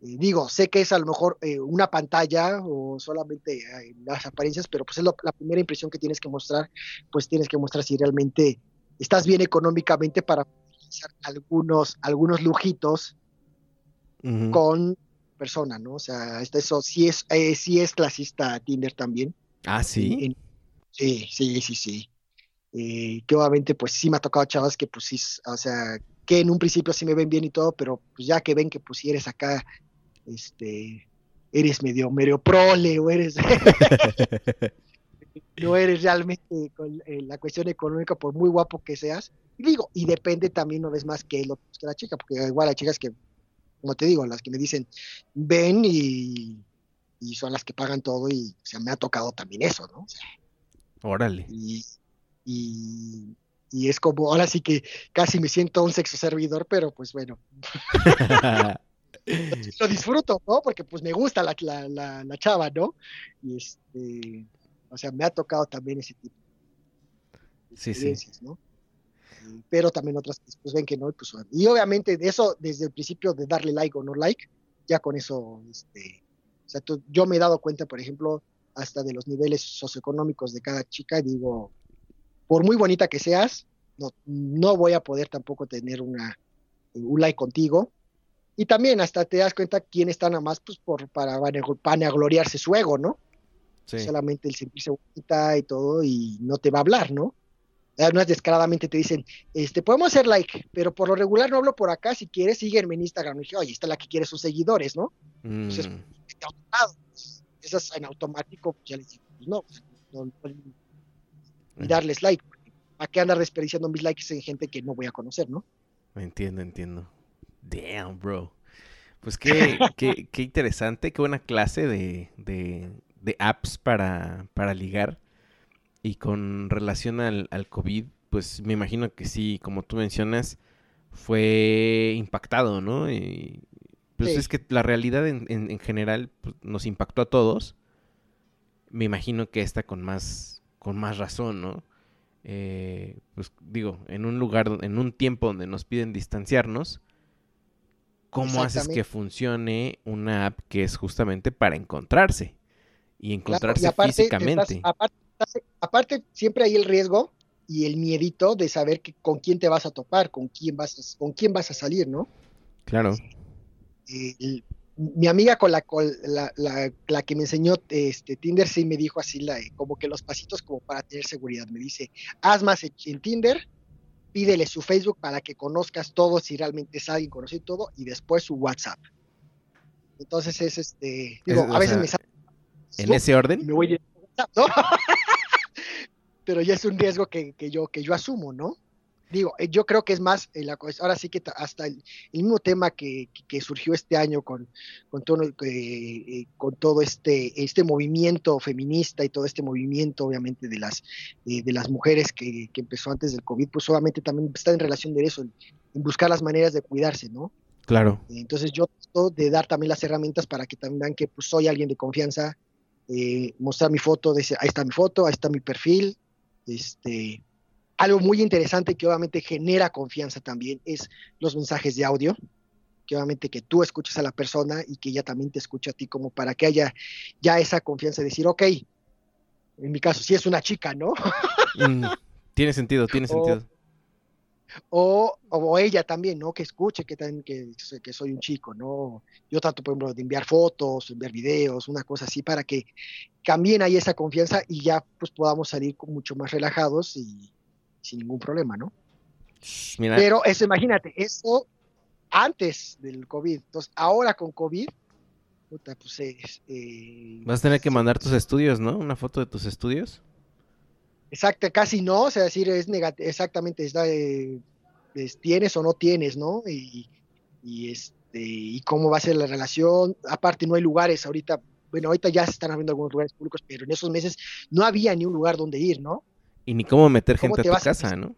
eh, digo, sé que es a lo mejor eh, una pantalla o solamente eh, las apariencias, pero pues es la primera impresión que tienes que mostrar, pues tienes que mostrar si realmente estás bien económicamente para realizar algunos, algunos lujitos con persona, ¿no? O sea, eso sí es, sí es clasista Tinder también. Ah, sí. sí, sí, sí, sí. Eh, que obviamente pues sí me ha tocado chavas que pues sí, o sea, que en un principio sí me ven bien y todo, pero pues ya que ven que pues si eres acá, este, eres medio, medio prole o eres... (laughs) no eres realmente con eh, la cuestión económica por muy guapo que seas. Y digo, y depende también, no ves más que lo que la chica, porque igual hay chicas que, como te digo, las que me dicen, ven y, y son las que pagan todo y o sea, me ha tocado también eso, ¿no? Órale. Y, y, es como, ahora sí que casi me siento un sexo servidor, pero pues bueno. (laughs) (laughs) lo disfruto, ¿no? Porque pues me gusta la, la, la, chava, ¿no? Y este, o sea, me ha tocado también ese tipo de experiencias, ¿no? Pero también otras pues ven que no, pues, y obviamente de eso, desde el principio de darle like o no like, ya con eso, este, o sea, yo me he dado cuenta, por ejemplo, hasta de los niveles socioeconómicos de cada chica, y digo, por muy bonita que seas, no, no voy a poder tampoco tener una, un like contigo. Y también hasta te das cuenta quién está nada más pues, por, para gloriarse su ego, ¿no? Solamente el sentirse bonita y todo, y no te va a hablar, ¿no? Además, descaradamente te dicen, este, podemos hacer like, pero por lo regular no hablo por acá, si quieres, sígueme en Instagram. Y dije, oye, está la que quiere sus seguidores, ¿no? Entonces, mm. esas en automático, pues, ya les digo, pues, no, no, no, y darles like. ¿A qué andar desperdiciando mis likes en gente que no voy a conocer, no? Entiendo, entiendo. Damn, bro. Pues qué, (laughs) qué, qué interesante, qué buena clase de, de, de apps para, para, ligar. Y con relación al, al, COVID, pues me imagino que sí, como tú mencionas, fue impactado, ¿no? Y, pues es que la realidad en, en, en general pues, nos impactó a todos. Me imagino que esta con más con más razón, ¿no? Eh, pues digo, en un lugar, en un tiempo donde nos piden distanciarnos, ¿cómo haces que funcione una app que es justamente para encontrarse y encontrarse físicamente? aparte, siempre hay el riesgo y el miedito de saber que, con quién te vas a topar, con quién vas a, con quién vas a salir, ¿no? Claro. Eh, mi amiga con la, la, la, que me enseñó este, Tinder sí me dijo así la, como que los pasitos como para tener seguridad. Me dice, haz más en Tinder, pídele su Facebook para que conozcas todo, si realmente es alguien conocido todo, y después su WhatsApp. Entonces es este, digo, a veces me sale... ¿En ese orden? Me voy (laughs) Pero ya es un riesgo que, que, yo, que yo asumo, ¿no? Digo, eh, yo creo que es más, eh, la, ahora sí que hasta el, mismo tema que, surgió este año con, con, todo, eh, con todo este, este movimiento feminista y todo este movimiento, obviamente, de las, de las mujeres que, empezó antes del COVID, pues obviamente también está en relación de eso, en, buscar las maneras de cuidarse, ¿no? Claro. Entonces yo trato de dar también las herramientas para que también vean que pues, soy alguien de confianza, mostrar mi foto, de ahí está mi foto, ahí está mi perfil, este algo muy interesante que obviamente genera confianza también es los mensajes de audio, que obviamente que tú escuches a la persona y que ella también te escuche a ti como para que haya ya esa confianza de decir, ok, en mi caso, si es una chica, ¿no? Mm, tiene sentido, tiene (laughs) sentido. O, o, ella también, ¿no? Que escuche que, también, que, que, soy un chico, ¿no? Yo trato, por ejemplo, de enviar fotos, enviar videos, una cosa así, para que también haya esa confianza y ya pues podamos salir mucho más relajados y, sin ningún problema, ¿no? Pero eso, imagínate, eso antes del COVID. Entonces, ahora con COVID, puta, pues eh, Vas a tener que mandar tus estudios, ¿no? Una foto de tus estudios. Exacto, casi no, o sea, decir, es negativo, exactamente, está, eh, tienes o no tienes, ¿no? Y, y, este, y cómo va a ser la relación. Aparte, no hay lugares ahorita, bueno, ahorita ya se están abriendo algunos lugares públicos, pero en esos meses no había ni un lugar donde ir, ¿no? Y ni cómo meter gente a tu casa, ¿no?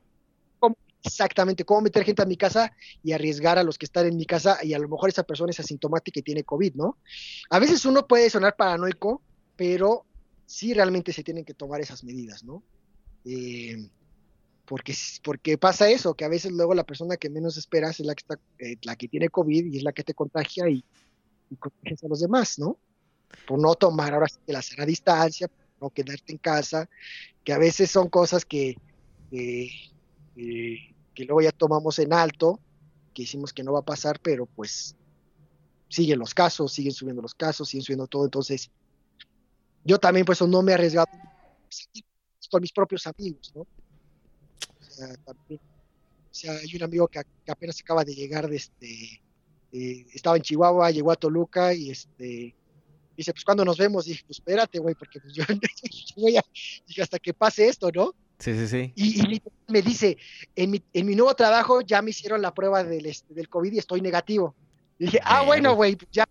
exactamente, cómo meter gente a mi casa y arriesgar a los que están en mi casa y a lo mejor esa persona es asintomática y tiene COVID, ¿no? A veces uno puede sonar paranoico, pero sí realmente se tienen que tomar esas medidas, ¿no? Eh, porque, porque pasa eso, que a veces luego la persona que menos esperas es la que, está, eh, la que tiene COVID y es la que te contagia y, y contagias a los demás, ¿no? Por no tomar ahora sí la sana distancia, no quedarte en casa, que a veces son cosas que, que luego ya tomamos en alto, que hicimos que no va a pasar, pero pues siguen los casos, siguen subiendo los casos, siguen subiendo todo, entonces yo también pues no me he arriesgado con mis propios amigos, ¿no? O sea, hay un amigo que, apenas acaba de llegar de este, eh, estaba en Chihuahua, llegó a Toluca y este, Dice, pues cuando nos vemos, dije, pues espérate, güey, porque pues (laughs) yo, voy a, dije, hasta que pase esto, ¿no? Sí, sí, sí. Y, me dice, en mi, en mi, nuevo trabajo ya me hicieron la prueba del, este, del COVID y estoy negativo. Y dije, ah, bueno, güey, ya,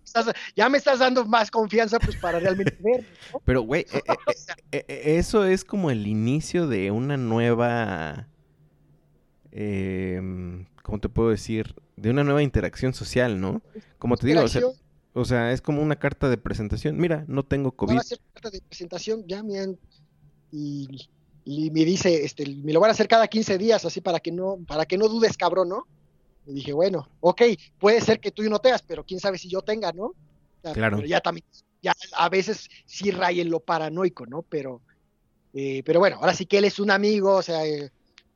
ya me estás dando más confianza pues para realmente ver. Pero, güey, (laughs) eh, eh, eh, eso es como el inicio de una nueva, em, ¿cómo te puedo decir? De una nueva interacción social, ¿no? Como te digo, o sea, o sea, es como una carta de presentación. Mira, no tengo COVID. Va a ser carta de presentación, ya me han... Y, me dice, este, me lo van a hacer cada 15 días, así para que no, para que no dudes, cabrón, ¿no? Y dije, bueno, ok, puede ser que tú no tengas, pero quién sabe si yo tenga, ¿no? claro. Pero ya también, ya a veces sí rayen lo paranoico, ¿no? Pero, eh, pero bueno, ahora sí que él es un amigo, o sea, eh,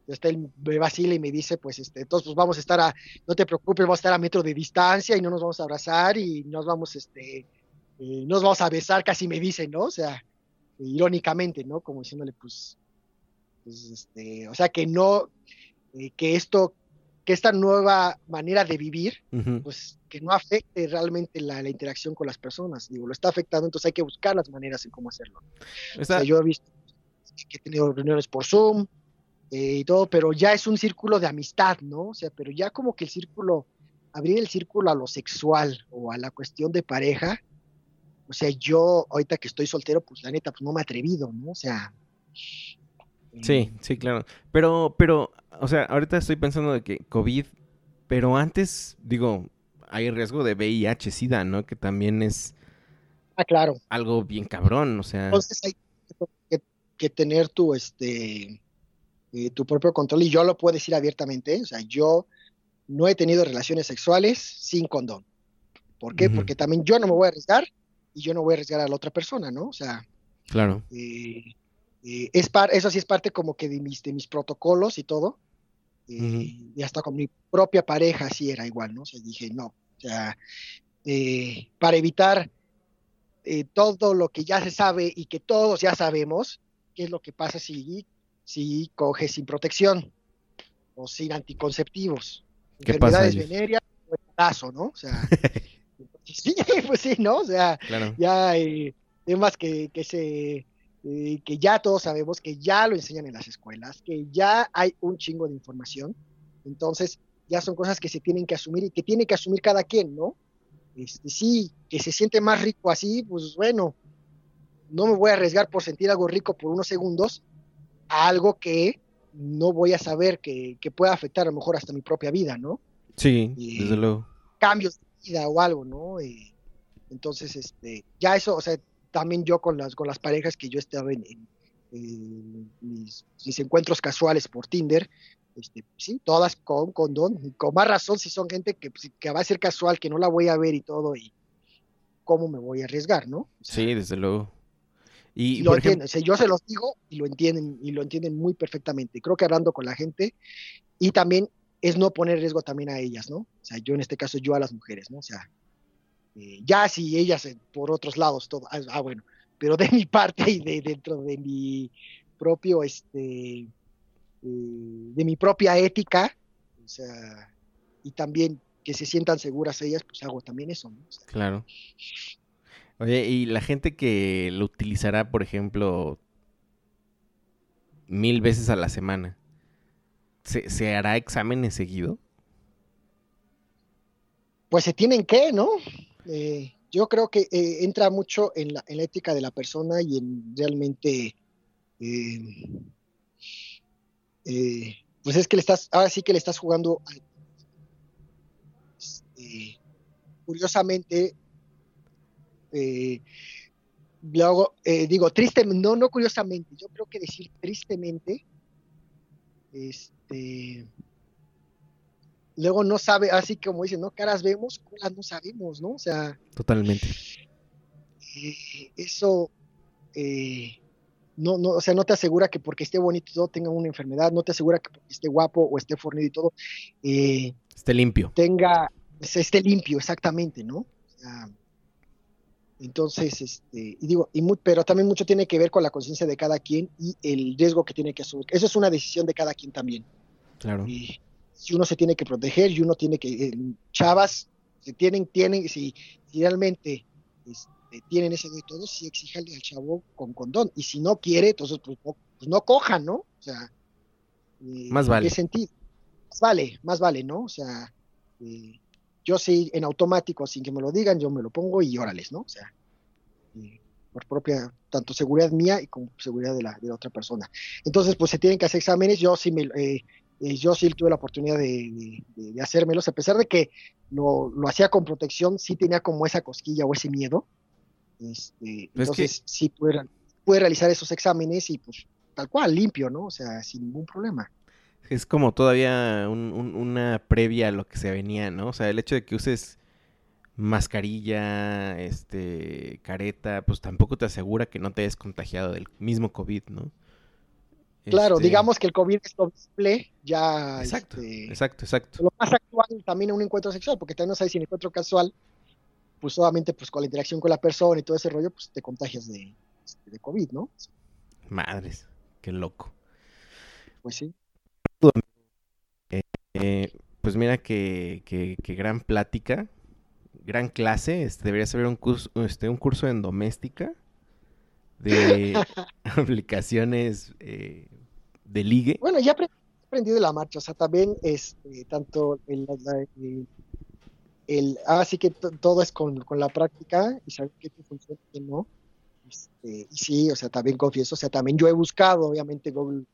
está él me vacila y me dice, pues, este, entonces pues vamos a estar a, no te preocupes, vamos a estar a metro de distancia y no nos vamos a abrazar y nos vamos, este, eh, nos vamos a besar, casi me dice, ¿no? O sea, irónicamente, ¿no? Como diciéndole, pues, pues este, o sea, que no, eh, que esto, que esta nueva manera de vivir, pues, que no afecte realmente la, interacción con las personas, digo, lo está afectando, entonces hay que buscar las maneras en cómo hacerlo. O sea, yo he visto que he tenido reuniones por Zoom, eh, y todo, pero ya es un círculo de amistad, ¿no? O sea, pero ya como que el círculo, abrir el círculo a lo sexual o a la cuestión de pareja, o sea, yo ahorita que estoy soltero, pues la neta, pues no me he atrevido, ¿no? O sea... Sí, eh, sí, claro. Pero, pero, o sea, ahorita estoy pensando de que COVID, pero antes, digo, hay riesgo de VIH, SIDA, ¿no? Que también es... Ah, claro. Algo bien cabrón, o sea... Entonces hay que, que tener tu, este eh, tu propio control y yo lo puedo decir abiertamente, o sea, yo no he tenido relaciones sexuales sin condón. ¿Por qué? Porque también yo no me voy a arriesgar y yo no voy a arriesgar a la otra persona, ¿no? O sea, claro. Eh, eh, es par eso sí es parte como que de mis, de mis protocolos y todo. Y hasta con mi propia pareja sí era igual, ¿no? O sea, dije, no, o sea, para evitar todo lo que ya se sabe y que todos ya sabemos, qué es lo que pasa si si coge sin protección o sin anticonceptivos. ¿Qué enfermedades pasa, venéreas o embarazo, ¿no? O sea, (laughs) sí, (laughs) pues sí, ¿no? O sea, ya hay temas que, que se eh, que ya todos sabemos, que ya lo enseñan en las escuelas, que ya hay un chingo de información. Entonces, ya son cosas que se tienen que asumir y que tiene que asumir cada quien, ¿no? Este, sí, que se siente más rico así, pues bueno, no me voy a arriesgar por sentir algo rico por unos segundos a algo que no voy a saber que, que pueda afectar a lo mejor hasta mi propia vida, ¿no? Sí, desde luego. Cambios de vida o algo, ¿no? entonces, este, ya eso, o sea, también yo con las, con las parejas que yo estaba en, en, mis, encuentros casuales por Tinder, este, sí, todas con condón, y con más razón si son gente que, pues, que va a ser casual, que no la voy a ver y todo, y cómo me voy a arriesgar, ¿no? sí, desde luego. Y, lo entienden, yo se los digo y lo entienden, y lo entienden muy perfectamente. Creo que hablando con la gente, y también es no poner riesgo también a ellas, ¿no? O sea, yo en este caso, yo a las mujeres, ¿no? O sea, eh, ya si ellas eh, por otros lados, todo, ah, ah, bueno, pero de (laughs) mi parte y de dentro de mi propio, este, eh, de mi propia ética, o sea, y también que se sientan seguras ellas, pues hago también eso, ¿no? claro. Oye, y la gente que lo utilizará, por ejemplo, mil veces a la semana, ¿se, hará exámenes seguido? Pues se tienen que, ¿no? Eh, yo creo que eh, entra mucho en la, ética de la persona y en realmente, eh, pues es que le estás, ahora sí que le estás jugando. Este, curiosamente, luego, digo, triste, no, no curiosamente, yo creo que decir tristemente, este, luego no sabe, así como dicen, ¿no? Caras vemos, colas no sabemos, ¿no? O sea. Totalmente. Eh, eso, eh, no, no, o sea, no te asegura que porque esté bonito y todo tenga una enfermedad, no te asegura que porque esté guapo o esté fornido y todo. Eh, esté limpio. Tenga, esté limpio, exactamente, ¿no? O sea, entonces, este, y digo, y pero también mucho tiene que ver con la conciencia de cada quien y el riesgo que tiene que asumir. Eso es una decisión de cada quien también. Claro. Y, si uno se tiene que proteger y uno tiene que, eh, chavas, si tienen, tienen, si, realmente este, tienen ese de todo, sí exíjale al chavo con condón. Y si no quiere, entonces pues no, pues no cojan, ¿no? O sea, eh, más vale. ¿Qué sentido? Más vale, más vale, ¿no? O sea, eh, yo sí en automático, sin que me lo digan, yo me lo pongo y órales, ¿no? O sea, por propia, tanto seguridad mía y como seguridad de la, de la otra persona. Entonces, pues se tienen que hacer exámenes. Yo sí me, yo sí tuve la oportunidad de, de, hacérmelos, a pesar de que lo, hacía con protección, sí tenía como esa cosquilla o ese miedo. Este, entonces sí pude, realizar esos exámenes y pues tal cual, limpio, ¿no? O sea, sin ningún problema. Es como todavía una previa a lo que se venía, ¿no? O sea, el hecho de que uses mascarilla, este, careta, pues tampoco te asegura que no te hayas contagiado del mismo COVID, ¿no? Claro, este digamos que el COVID es visible ya. Exacto, este, exacto, exacto. Lo más actual también en un encuentro sexual, porque también no sabes si en encuentro casual, pues solamente pues con la interacción con la persona y todo ese rollo, pues te contagias de, este, de COVID, ¿no? Madres, qué loco. Pues sí. Eh, pues mira que, que, que, gran plática, gran clase. Este, debería ser un curso, este, un curso en doméstica de (laughs) aplicaciones eh, de ligue. Bueno, ya aprendí de la marcha, o sea, también este, tanto el, el, así que todo es con, la práctica y saber qué funciona y qué no. Este, y sí, o sea, también confieso, o sea, también yo he buscado, obviamente, Google,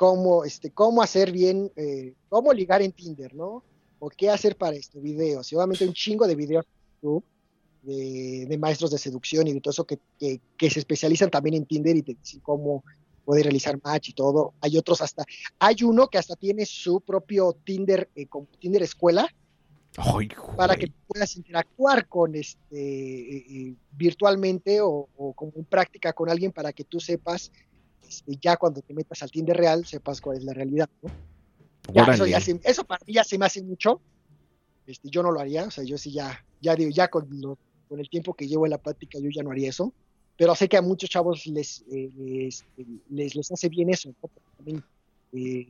cómo, este, cómo hacer bien, eh, cómo ligar en Tinder, ¿no? O qué hacer para esto, videos. Y obviamente un chingo de videos de, maestros de seducción y de todo eso que, que, se especializan también en Tinder y te dicen cómo puede realizar match y todo. Hay otros hasta, hay uno que hasta tiene su propio Tinder, eh, con Tinder escuela, para que puedas interactuar con este eh, eh, virtualmente o, como en práctica con alguien para que tú sepas este, ya cuando te metas al Tinder real sepas cuál es la realidad eso, ya eso para mí ya se me hace mucho. Este, yo no lo haría o sea yo sí ya ya digo ya con lo, con el tiempo que llevo en la práctica yo ya no haría eso, pero sé que a muchos chavos les, eh, eh, les, les, hace bien eso, también eh,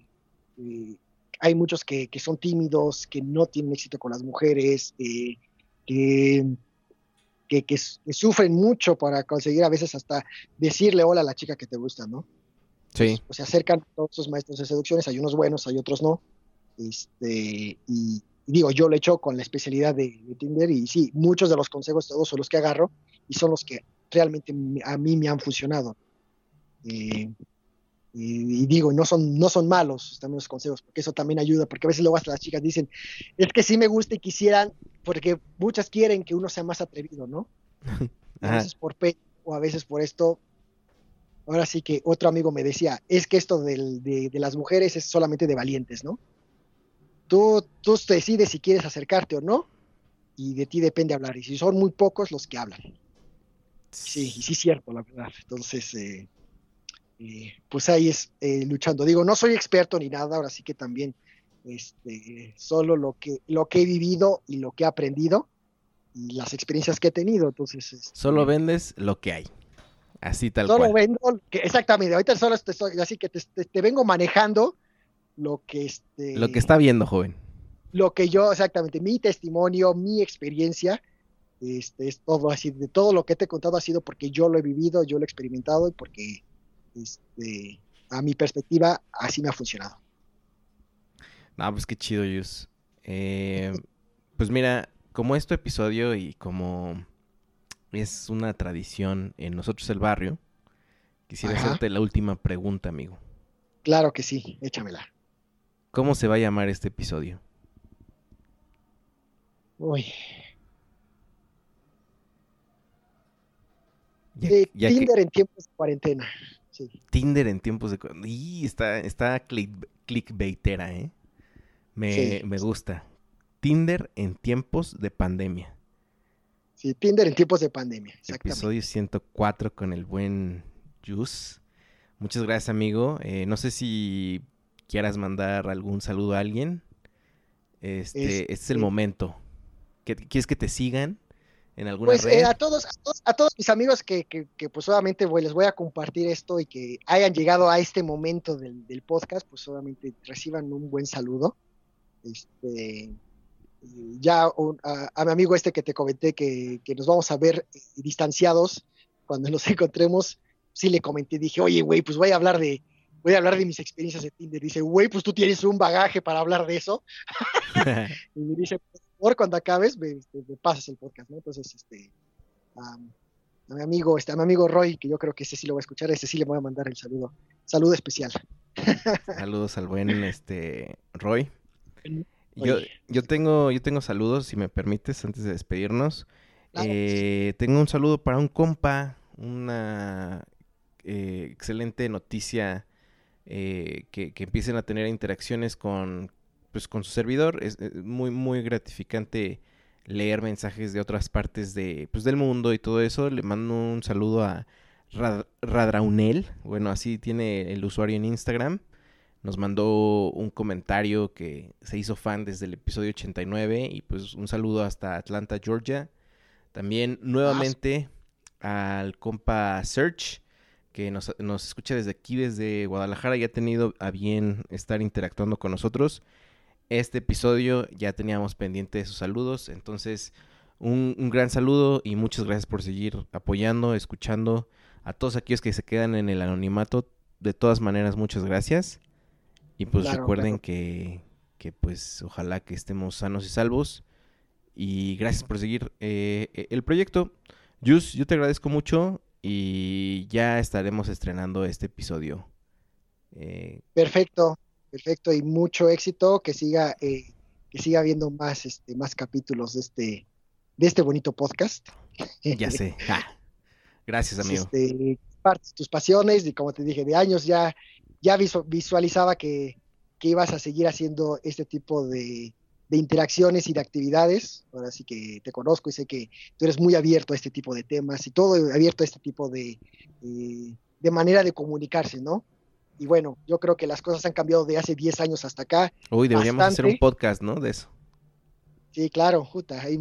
hay muchos que, que, son tímidos, que no tienen éxito con las mujeres, que, que, sufren mucho para conseguir a veces hasta decirle hola a la chica que te gusta, ¿no? Sí. O se acercan todos esos maestros de seducciones, hay unos buenos, hay otros no. Este, y, digo, yo lo he hecho con la especialidad de, Tinder y sí, muchos de los consejos todos son los que agarro y son los que realmente a mí me han funcionado. Eh, y, digo, no son, no son malos también los consejos, porque eso también ayuda, porque a veces luego hasta las chicas dicen, es que sí me gusta y quisieran, porque muchas quieren que uno sea más atrevido, ¿no? (laughs) a veces por pe o a veces por esto. Ahora sí que otro amigo me decía, es que esto de, de, las mujeres es solamente de valientes, ¿no? Tú, tú decides si quieres acercarte o no, y de ti depende hablar, y si son muy pocos los que hablan. Sí, y sí es cierto, la verdad. Entonces, eh, pues ahí es eh, luchando. Digo, no soy experto ni nada, ahora sí que también este, solo lo que, lo que he vivido y lo que he aprendido y las experiencias que he tenido. Entonces, este, solo vendes lo que hay. Así tal solo cual. vendo, que, exactamente, ahorita solo estoy, así que te, vengo manejando lo que este, lo que está viendo, joven. Lo que yo, exactamente, mi testimonio, mi experiencia, este, es todo así, de todo lo que te he contado ha sido porque yo lo he vivido, yo lo he experimentado y porque este, a mi perspectiva, así me ha funcionado. No, pues qué chido, Yus. Eh, pues mira, como es tu episodio y como es una tradición en nosotros el barrio, quisiera hacerte la última pregunta, amigo. Claro que sí, échamela. ¿Cómo se va a llamar este episodio? Uy. Tinder en tiempos de cuarentena. Tinder en tiempos de... Y está, está click, clickbaitera, ¿eh? Me, me gusta. Tinder en tiempos de pandemia. Sí, Tinder en tiempos de pandemia. Episodio 104 con el buen Jus. Muchas gracias, amigo. Eh, no sé si quieras mandar algún saludo a alguien. Este, este es el momento. ¿Quieres que te sigan? En alguna pues, eh, a, todos, a, todos, mis amigos que, que, pues obviamente les voy a compartir esto y que hayan llegado a este momento del, podcast, pues obviamente reciban un buen saludo. Este, ya a, mi amigo este que te comenté que, nos vamos a ver distanciados cuando nos (laughs) encontremos, sí le comenté, dije, oye, güey, pues voy a hablar de, voy a hablar de mis experiencias de Tinder. Dice, güey, pues tú tienes un bagaje para hablar de eso. (laughs) y me dice, por cuando acabes, este, me, pasas el podcast, ¿no? Entonces, este, a mi amigo, este, a mi amigo Roy, que yo creo que ese sí lo va a escuchar, ese sí le voy a mandar el saludo. Saludo especial. Saludos al buen este Roy. Yo, yo tengo, yo tengo saludos, si me permites, antes de despedirnos. Eh, tengo un saludo para un compa, una eh, excelente noticia eh, que, empiecen a tener interacciones con, pues, con su servidor. Es, muy, muy gratificante leer mensajes de otras partes de, pues, del mundo y todo eso. Le mando un saludo a Radraunel. Bueno, así tiene el usuario en Instagram. Nos mandó un comentario que se hizo fan desde el episodio 89 y pues un saludo hasta Atlanta, Georgia. También nuevamente al compa Search que nos, escucha desde aquí, desde Guadalajara, y ha tenido a bien estar interactuando con nosotros. Este episodio ya teníamos pendiente sus saludos, entonces un, gran saludo y muchas gracias por seguir apoyando, escuchando a todos aquellos que se quedan en el anonimato. De todas maneras, muchas gracias. Y pues recuerden Que, que pues ojalá que estemos sanos y salvos. Y gracias por seguir eh, el proyecto. Jus, yo te agradezco mucho y ya estaremos estrenando este episodio. Eh, perfecto, perfecto y mucho éxito, que siga, eh, que siga habiendo más, este, más capítulos de este, de este bonito podcast. (laughs) Ya sé. Gracias, amigo. Este, tus pasiones y como te dije, de años ya, ya visualizaba que, que ibas a seguir haciendo este tipo de, de interacciones y de actividades. Ahora sí que te conozco y sé que tú eres muy abierto a este tipo de temas y todo abierto a este tipo de, eh, de manera de comunicarse, ¿no? Y bueno, yo creo que las cosas han cambiado de hace 10 años hasta acá. Uy, deberíamos hacer un podcast, ¿no? De eso. Sí, claro, justa, hay,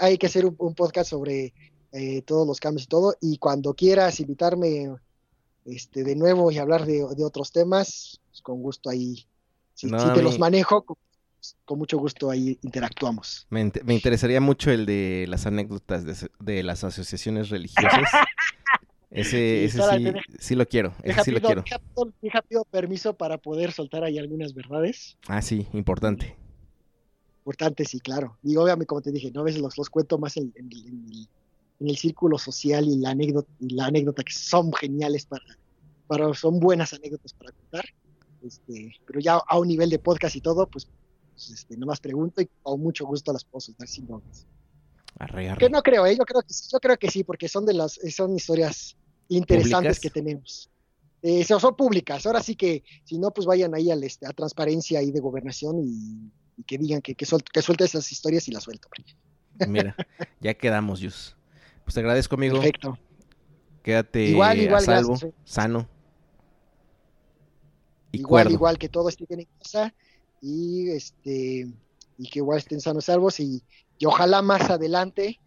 hay que hacer un, podcast sobre eh, todos los cambios y todo. Y cuando quieras invitarme este, de nuevo y hablar de, otros temas, pues con gusto ahí. Si, te los manejo, con mucho gusto ahí interactuamos. Me, interesaría mucho el de las anécdotas de, las asociaciones religiosas. (laughs) Ese, sí, sí, lo quiero. Ese sí lo quiero. Deja, pido permiso para poder soltar ahí algunas verdades. Ah, sí, importante. Importante, sí, claro. Y obviamente, como te dije, no a veces los, los cuento más en, el círculo social y la anécdota, y la anécdota que son geniales para, para, son buenas anécdotas para contar. Este, pero ya a un nivel de podcast y todo, pues pues, este, nomás pregunto y con mucho gusto las puedo soltar sin broncas. Que no creo, ¿eh? yo creo que yo creo que sí, porque son de las son historias interesantes que tenemos. Eh, son públicas, ahora sí que si no, pues vayan ahí al, este, a transparencia ahí de gobernación y, que digan que, que, suelte, esas historias y las suelto. Mira, (laughs) ya quedamos, Yus. Pues te agradezco, amigo. Perfecto. Quédate igual, igual, a salvo, sano. igual, igual, que todo esté bien en casa y este y que igual estén sanos salvos y, y ojalá más adelante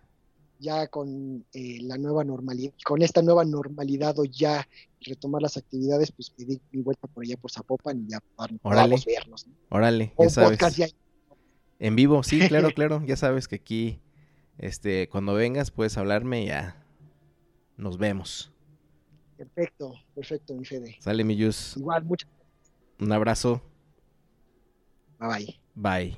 ya con eh, la nueva normalidad, con esta nueva normalidad o ya retomar las actividades, pues pedí mi vuelta por allá por Zapopan y ya podamos vernos. Órale, ya sabes. En vivo, sí, claro, (laughs) claro, ya sabes que aquí, este, cuando vengas puedes hablarme y ya nos vemos. Perfecto, perfecto, mi Fede. Sale mi Yus. Igual, muchas Un abrazo. Bye bye.